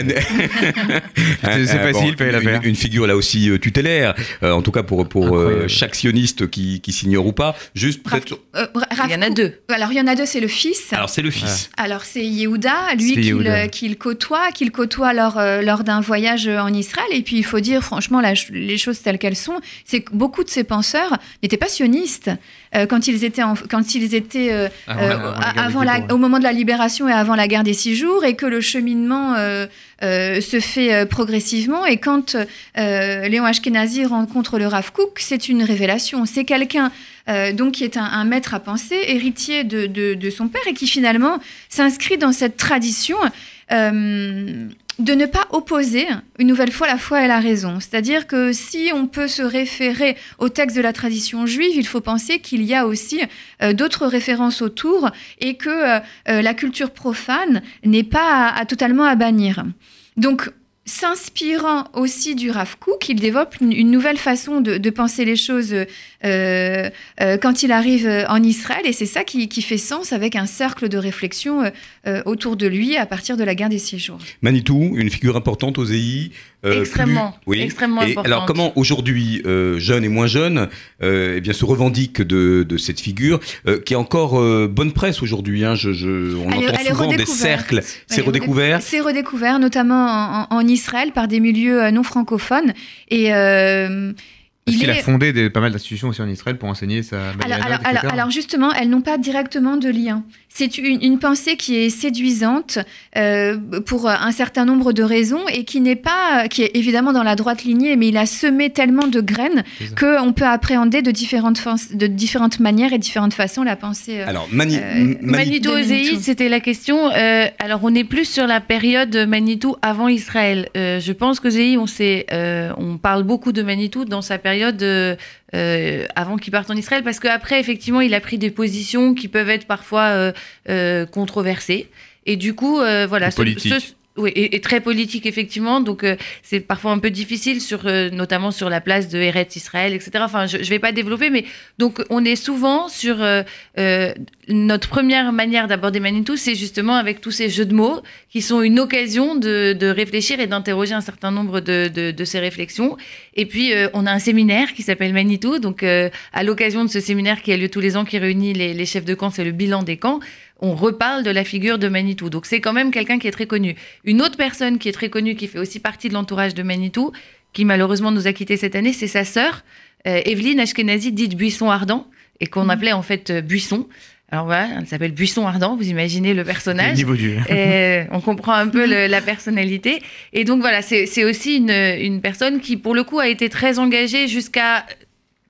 C'est- Un- facile, fallait la une, faire. une figure là aussi euh, tutélaire, euh, en tout cas pour, euh, chaque sioniste qui, qui s'ignore ou pas. Juste Rav- peut-être. Euh, Rav Il y en a deux. Alors il y en a deux, c'est le fils. Alors c'est le fils. Alors c'est Yehuda, lui qu'il euh, côtoie, qu'il côtoie lors, euh, lors d'un voyage euh, en Israël. Et puis il faut dire franchement la les choses telles qu'elles sont, c'est que beaucoup de ces penseurs n'étaient pas sionistes euh, quand ils étaient en- quand ils étaient euh, Avant euh, la- avant avant ouais. au moment de la libération et avant la guerre des six jours, et que le cheminement euh, euh, se fait euh, progressivement. Et quand euh, Léon Ashkenazi rencontre le Rav Kook, c'est une révélation. C'est quelqu'un euh, donc qui est un, un maître à penser, héritier de, de- de son père, et qui finalement s'inscrit dans cette tradition. euh, de ne pas opposer une nouvelle fois la foi et la raison. C'est-à-dire que si on peut se référer au texte de la tradition juive, il faut penser qu'il y a aussi euh, d'autres références autour et que euh, euh, la culture profane n'est pas totalement à bannir. Donc, s'inspirant aussi du Rav Kook, il développe une, une nouvelle façon de, de penser les choses euh, euh, quand il arrive euh, en Israël, et c'est ça qui, qui fait sens avec un cercle de réflexion euh, autour de lui à partir de la guerre des six jours. Manitou, une figure importante aux EI. euh, Extrêmement, plus- extrêmement Et importante. Alors comment aujourd'hui, euh, jeunes et moins jeunes, euh, eh bien, se revendiquent de, de cette figure euh, qui est encore euh, bonne presse aujourd'hui. hein, je, je- on Elle entend elle souvent des cercles. C'est redécouvert. C'est redécouvert, notamment en, en- en Israël, par des milieux euh, non francophones. Et euh, Parce il qu'il a fondé des, pas mal d'institutions aussi en Israël pour enseigner sa Alors, manière alors, alors- alors justement, elles n'ont pas directement de lien. C'est une, une pensée qui est séduisante euh, pour un certain nombre de raisons et qui n'est pas, qui est évidemment dans la droite lignée, mais il a semé tellement de graines qu'on peut appréhender de différentes, de différentes manières et différentes façons la pensée. euh, Alors Mani- Euh, Manitou c'était la question. Euh, alors, on est plus sur la période Manitou avant Israël. Euh, je pense qu'Ozei, on, euh, on parle beaucoup de Manitou dans sa période euh, euh, avant qu'il parte en Israël, parce qu'après, effectivement, il a pris des positions qui peuvent être parfois euh, euh, controversées. Et du coup, voilà. Politique. Oui, et, très politique, effectivement. Donc, euh, c'est parfois un peu difficile, sur, euh, notamment sur la place de Eretz Israël, etc. Enfin, je ne vais pas développer, mais donc, on est souvent sur euh, notre première manière d'aborder Manitou, c'est justement avec tous ces jeux de mots qui sont une occasion de, réfléchir et d'interroger un certain nombre de, ces réflexions. Et puis, on a un séminaire qui s'appelle Manitou. Donc, à l'occasion de ce séminaire qui a lieu tous les ans, qui réunit les, les chefs de camp, c'est le bilan des camps, on reparle de la figure de Manitou. Donc, c'est quand même quelqu'un qui est très connu. Une autre personne qui est très connue, qui fait aussi partie de l'entourage de Manitou, qui malheureusement nous a quittés cette année, c'est sa sœur, euh, Evelyne Ashkenazi, dite Buisson Ardent, et qu'on appelait en fait euh, Buisson. Alors voilà, elle s'appelle Buisson Ardent, vous imaginez le Le personnage. niveau du. Et on comprend un peu le- la personnalité. Et donc voilà, c'est c'est aussi une, une personne qui, pour le coup, a été très engagée jusqu'à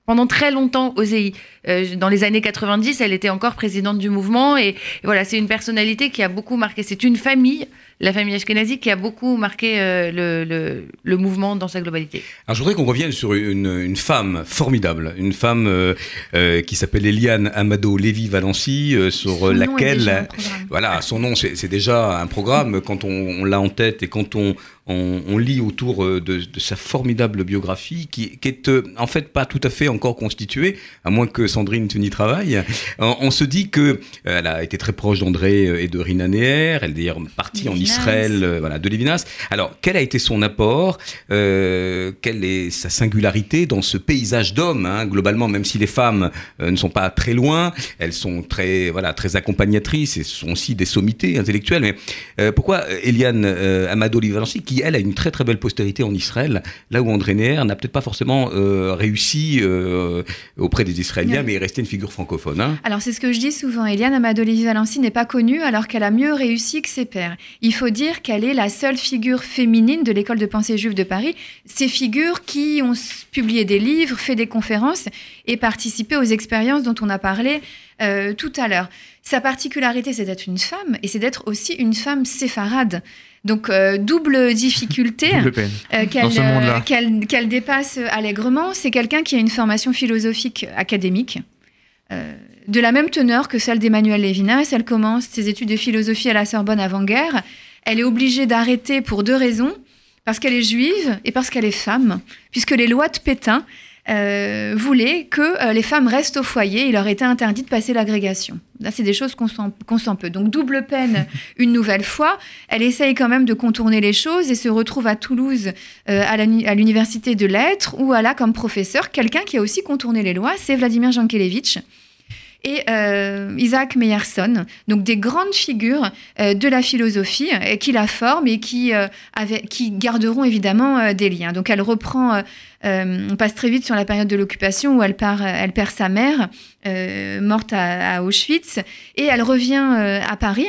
pendant très longtemps aux EI. Euh, dans les années 90, elle était encore présidente du mouvement. Et, et voilà, c'est une personnalité qui a beaucoup marqué. C'est une famille, la famille Ashkenazi, qui a beaucoup marqué euh, le, le- le mouvement dans sa globalité. Alors je voudrais qu'on revienne sur une, une femme formidable, une femme euh, euh, qui s'appelle Eliane Amado Lévy Valency, sur son laquelle. Voilà, son nom, c'est déjà un programme quand on, on l'a en tête et quand on, on, on lit autour de, de sa formidable biographie, qui, qui est euh, en fait pas tout à fait encore constituée, à moins que Sandrine, tu n'y travailles. On, on se dit que euh, elle a été très proche d'André euh, et de Rina Neher. Elle est d'ailleurs partie en. Israël, euh, voilà, de Lévinas. Alors, quel a été son apport euh, Quelle est sa singularité dans ce paysage d'hommes hein, Globalement, même si les femmes ne sont pas très loin, elles sont très, voilà, très accompagnatrices et sont aussi des sommités intellectuelles. Mais euh, pourquoi Eliane euh, Amado Valenci, qui elle a une très très belle postérité en Israël, là où André Neher n'a peut-être pas forcément réussi auprès des Israéliens, Mais est resté une figure francophone. Hein. Alors c'est ce que je dis souvent, Eliane Amadoli Valenci n'est pas connue alors qu'elle a mieux réussi que ses pairs. Il faut dire qu'elle est la seule figure féminine de l'école de pensée juive de Paris. Ces figures qui ont publié des livres, fait des conférences et participé aux expériences dont on a parlé euh, tout à l'heure. Sa particularité, c'est d'être une femme et c'est d'être aussi une femme séfarade. Donc euh, double difficulté [laughs] euh, qu'elle euh, dépasse allègrement. C'est quelqu'un qui a une formation philosophique académique. euh, de la même teneur que celle d'Emmanuel Lévinas. Elle commence ses études de philosophie à la Sorbonne avant-guerre. Elle est obligée d'arrêter pour deux raisons. Parce qu'elle est juive et parce qu'elle est femme. Puisque les lois de Pétain euh, voulaient que euh, les femmes restent au foyer. Il leur était interdit de passer l'agrégation. Là, c'est des choses qu'on sent, sent peu. Donc, double peine [laughs] une nouvelle fois. Elle essaye quand même de contourner les choses et se retrouve à Toulouse euh, à l'université de lettres où elle a comme professeur quelqu'un qui a aussi contourné les lois, c'est Vladimir Jankélévitch et euh, Isaac Meyerson, donc des grandes figures euh, de la philosophie euh, qui la forment et qui, garderont évidemment des liens. Donc elle reprend, on passe très vite sur la période de l'occupation où elle, perd sa mère, morte à, à Auschwitz, et elle revient à Paris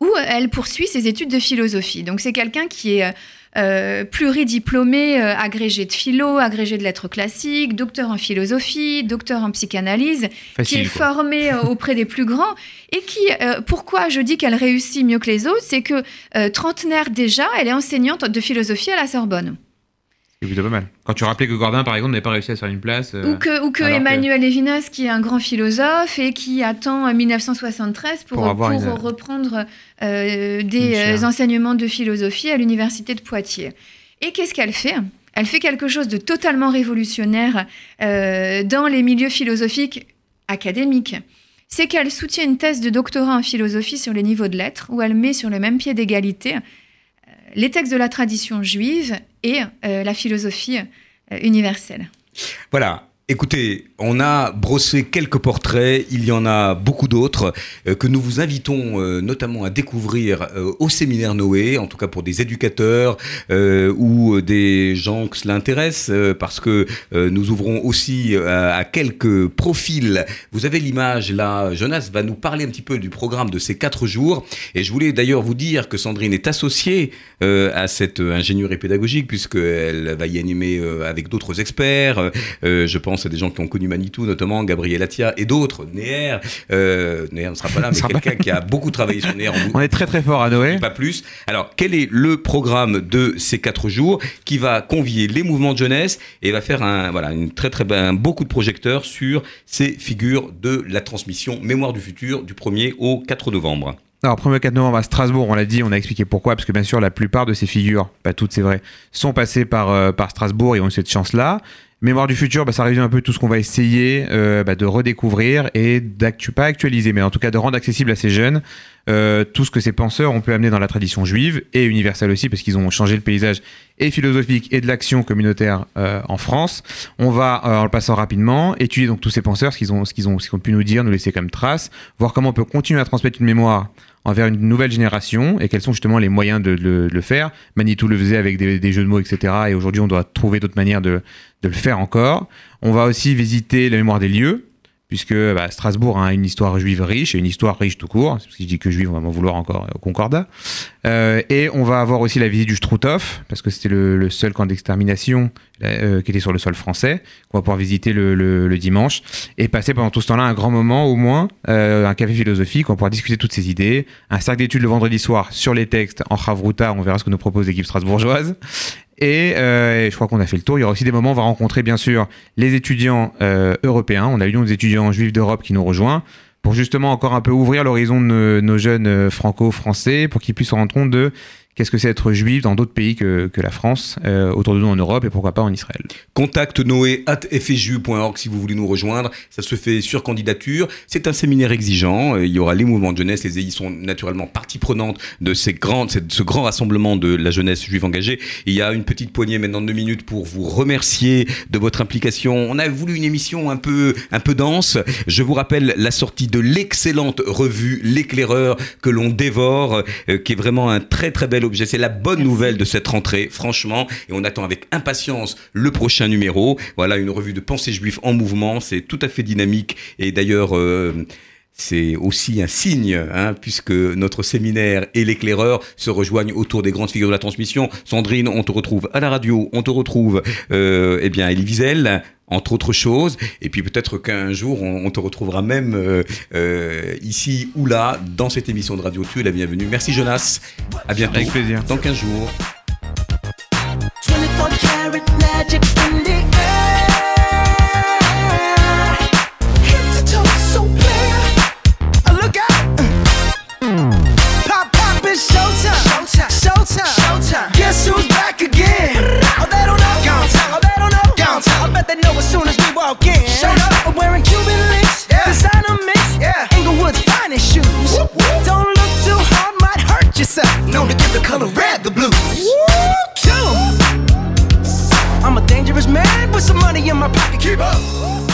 où elle poursuit ses études de philosophie. Donc c'est quelqu'un qui est euh, pluridiplômé, euh, agrégé de philo, agrégé de lettres classiques, docteur en philosophie, docteur en psychanalyse, qui est quoi. formée euh, auprès des plus grands et qui, euh, pourquoi je dis qu'elle réussit mieux que les autres, c'est que euh, trentenaire déjà, elle est enseignante de philosophie à la Sorbonne. C'est plutôt pas mal. Quand tu rappelais que Gordin, par exemple, n'avait pas réussi à se faire une place. euh, Ou que, ou que alors que- Emmanuel Lévinas, qui est un grand philosophe et qui attend euh, 1973 pour, Pour une- reprendre euh, des Une euh, enseignements de philosophie à l'université de Poitiers. Et qu'est-ce qu'elle fait? Elle fait quelque chose de totalement révolutionnaire euh, dans les milieux philosophiques académiques. C'est qu'elle soutient une thèse de doctorat en philosophie sur les niveaux de lettres, où elle met sur le même pied d'égalité euh, les textes de la tradition juive et euh, la philosophie euh, universelle. Voilà. Écoutez, on a brossé quelques portraits, il y en a beaucoup d'autres euh, que nous vous invitons euh, notamment à découvrir euh, au séminaire Noé, en tout cas pour des éducateurs ou des gens que cela intéresse, parce que nous ouvrons aussi à quelques profils. Vous avez l'image là, Jonas va nous parler un petit peu du programme de ces quatre jours, et je voulais d'ailleurs vous dire que Sandrine est associée à cette ingénierie pédagogique, puisqu'elle va y animer avec d'autres experts, je pense à des gens qui ont connu Manitou, notamment Gabriel Attia et d'autres, Néer. Euh, Néer ne sera pas là, [laughs] mais quelqu'un qui a beaucoup travaillé sur Néer [laughs] On est très très fort à Noé. pas plus. Alors, quel est le programme de ces quatre jours qui va convier les mouvements de jeunesse et va faire un, voilà, une très très un beau coup de projecteur sur ces figures de la transmission Mémoire du futur du 1er au 4 novembre? Alors, 1er 4 novembre à Strasbourg, on l'a dit, on a expliqué pourquoi, parce que bien sûr, la plupart de ces figures, pas toutes, c'est vrai, sont passées par, euh, par Strasbourg et ont eu cette chance-là. Mémoire du futur, bah, ça résume un peu tout ce qu'on va essayer euh, bah, de redécouvrir et d'actu pas actualiser, mais en tout cas de rendre accessible à ces jeunes euh, tout ce que ces penseurs ont pu amener dans la tradition juive et universelle aussi, parce qu'ils ont changé le paysage et philosophique et de l'action communautaire euh, en France. On va, euh, en le passant rapidement, étudier donc tous ces penseurs, ce qu'ils ont, ce qu'ils ont, ce qu'ils ont pu nous dire, nous laisser comme trace, voir comment on peut continuer à transmettre une mémoire envers une nouvelle génération et quels sont justement les moyens de, le- faire. Manitou le faisait avec des, des jeux de mots, etc. Et aujourd'hui, on doit trouver d'autres manières de, de le faire encore. On va aussi visiter la mémoire des lieux, puisque bah, Strasbourg a une histoire juive riche et une histoire riche tout court. Parce que je dis que juive, on va m'en vouloir encore au Concordat. Euh, et on va avoir aussi la visite du Struthof, parce que c'était le, le seul camp d'extermination euh, qui était sur le sol français, qu'on va pouvoir visiter le, le- le dimanche, et passer pendant tout ce temps-là un grand moment, au moins, euh, un café philosophique, on pourra discuter toutes ces idées, un cercle d'études le vendredi soir sur les textes en Chavruta, on verra ce que nous propose l'équipe strasbourgeoise. Et, euh, et je crois qu'on a fait le tour. Il y aura aussi des moments où on va rencontrer bien sûr les étudiants euh, européens. On a l'Union des étudiants juifs d'Europe qui nous rejoint pour justement encore un peu ouvrir l'horizon de nos, nos jeunes euh, franco-français pour qu'ils puissent se rendre compte de qu'est-ce que c'est être juif dans d'autres pays que, la France, euh, autour de nous en Europe et pourquoi pas en Israël? Contact noé at fju.org si vous voulez nous rejoindre. Ça se fait sur candidature. C'est un séminaire exigeant. Euh, Il y aura les mouvements de jeunesse. Les EI sont naturellement partie prenante de ces ce grand rassemblement de la jeunesse juive engagée. Il y a une petite poignée maintenant de deux minutes pour vous remercier de votre implication. On a voulu une émission un peu, un peu dense. Je vous rappelle la sortie de l'excellente revue L'éclaireur que l'on dévore, euh, qui est vraiment un très très bel objet. C'est la bonne nouvelle de cette rentrée, franchement. Et on attend avec impatience le prochain numéro. Voilà une revue de pensée juive en mouvement. C'est tout à fait dynamique. Et d'ailleurs, euh, c'est aussi un signe, hein, puisque notre séminaire et l'éclaireur se rejoignent autour des grandes figures de la transmission. Sandrine, on te retrouve à la radio, on te retrouve, euh, eh bien, à Elie Wiesel, entre autres choses. Et puis peut-être qu'un jour, on, te retrouvera même euh, euh, ici ou là, dans cette émission de Radio Tu es la bienvenue. Merci Jonas, à bientôt. Avec plaisir. Dans 15 jours. my pocket, keep up.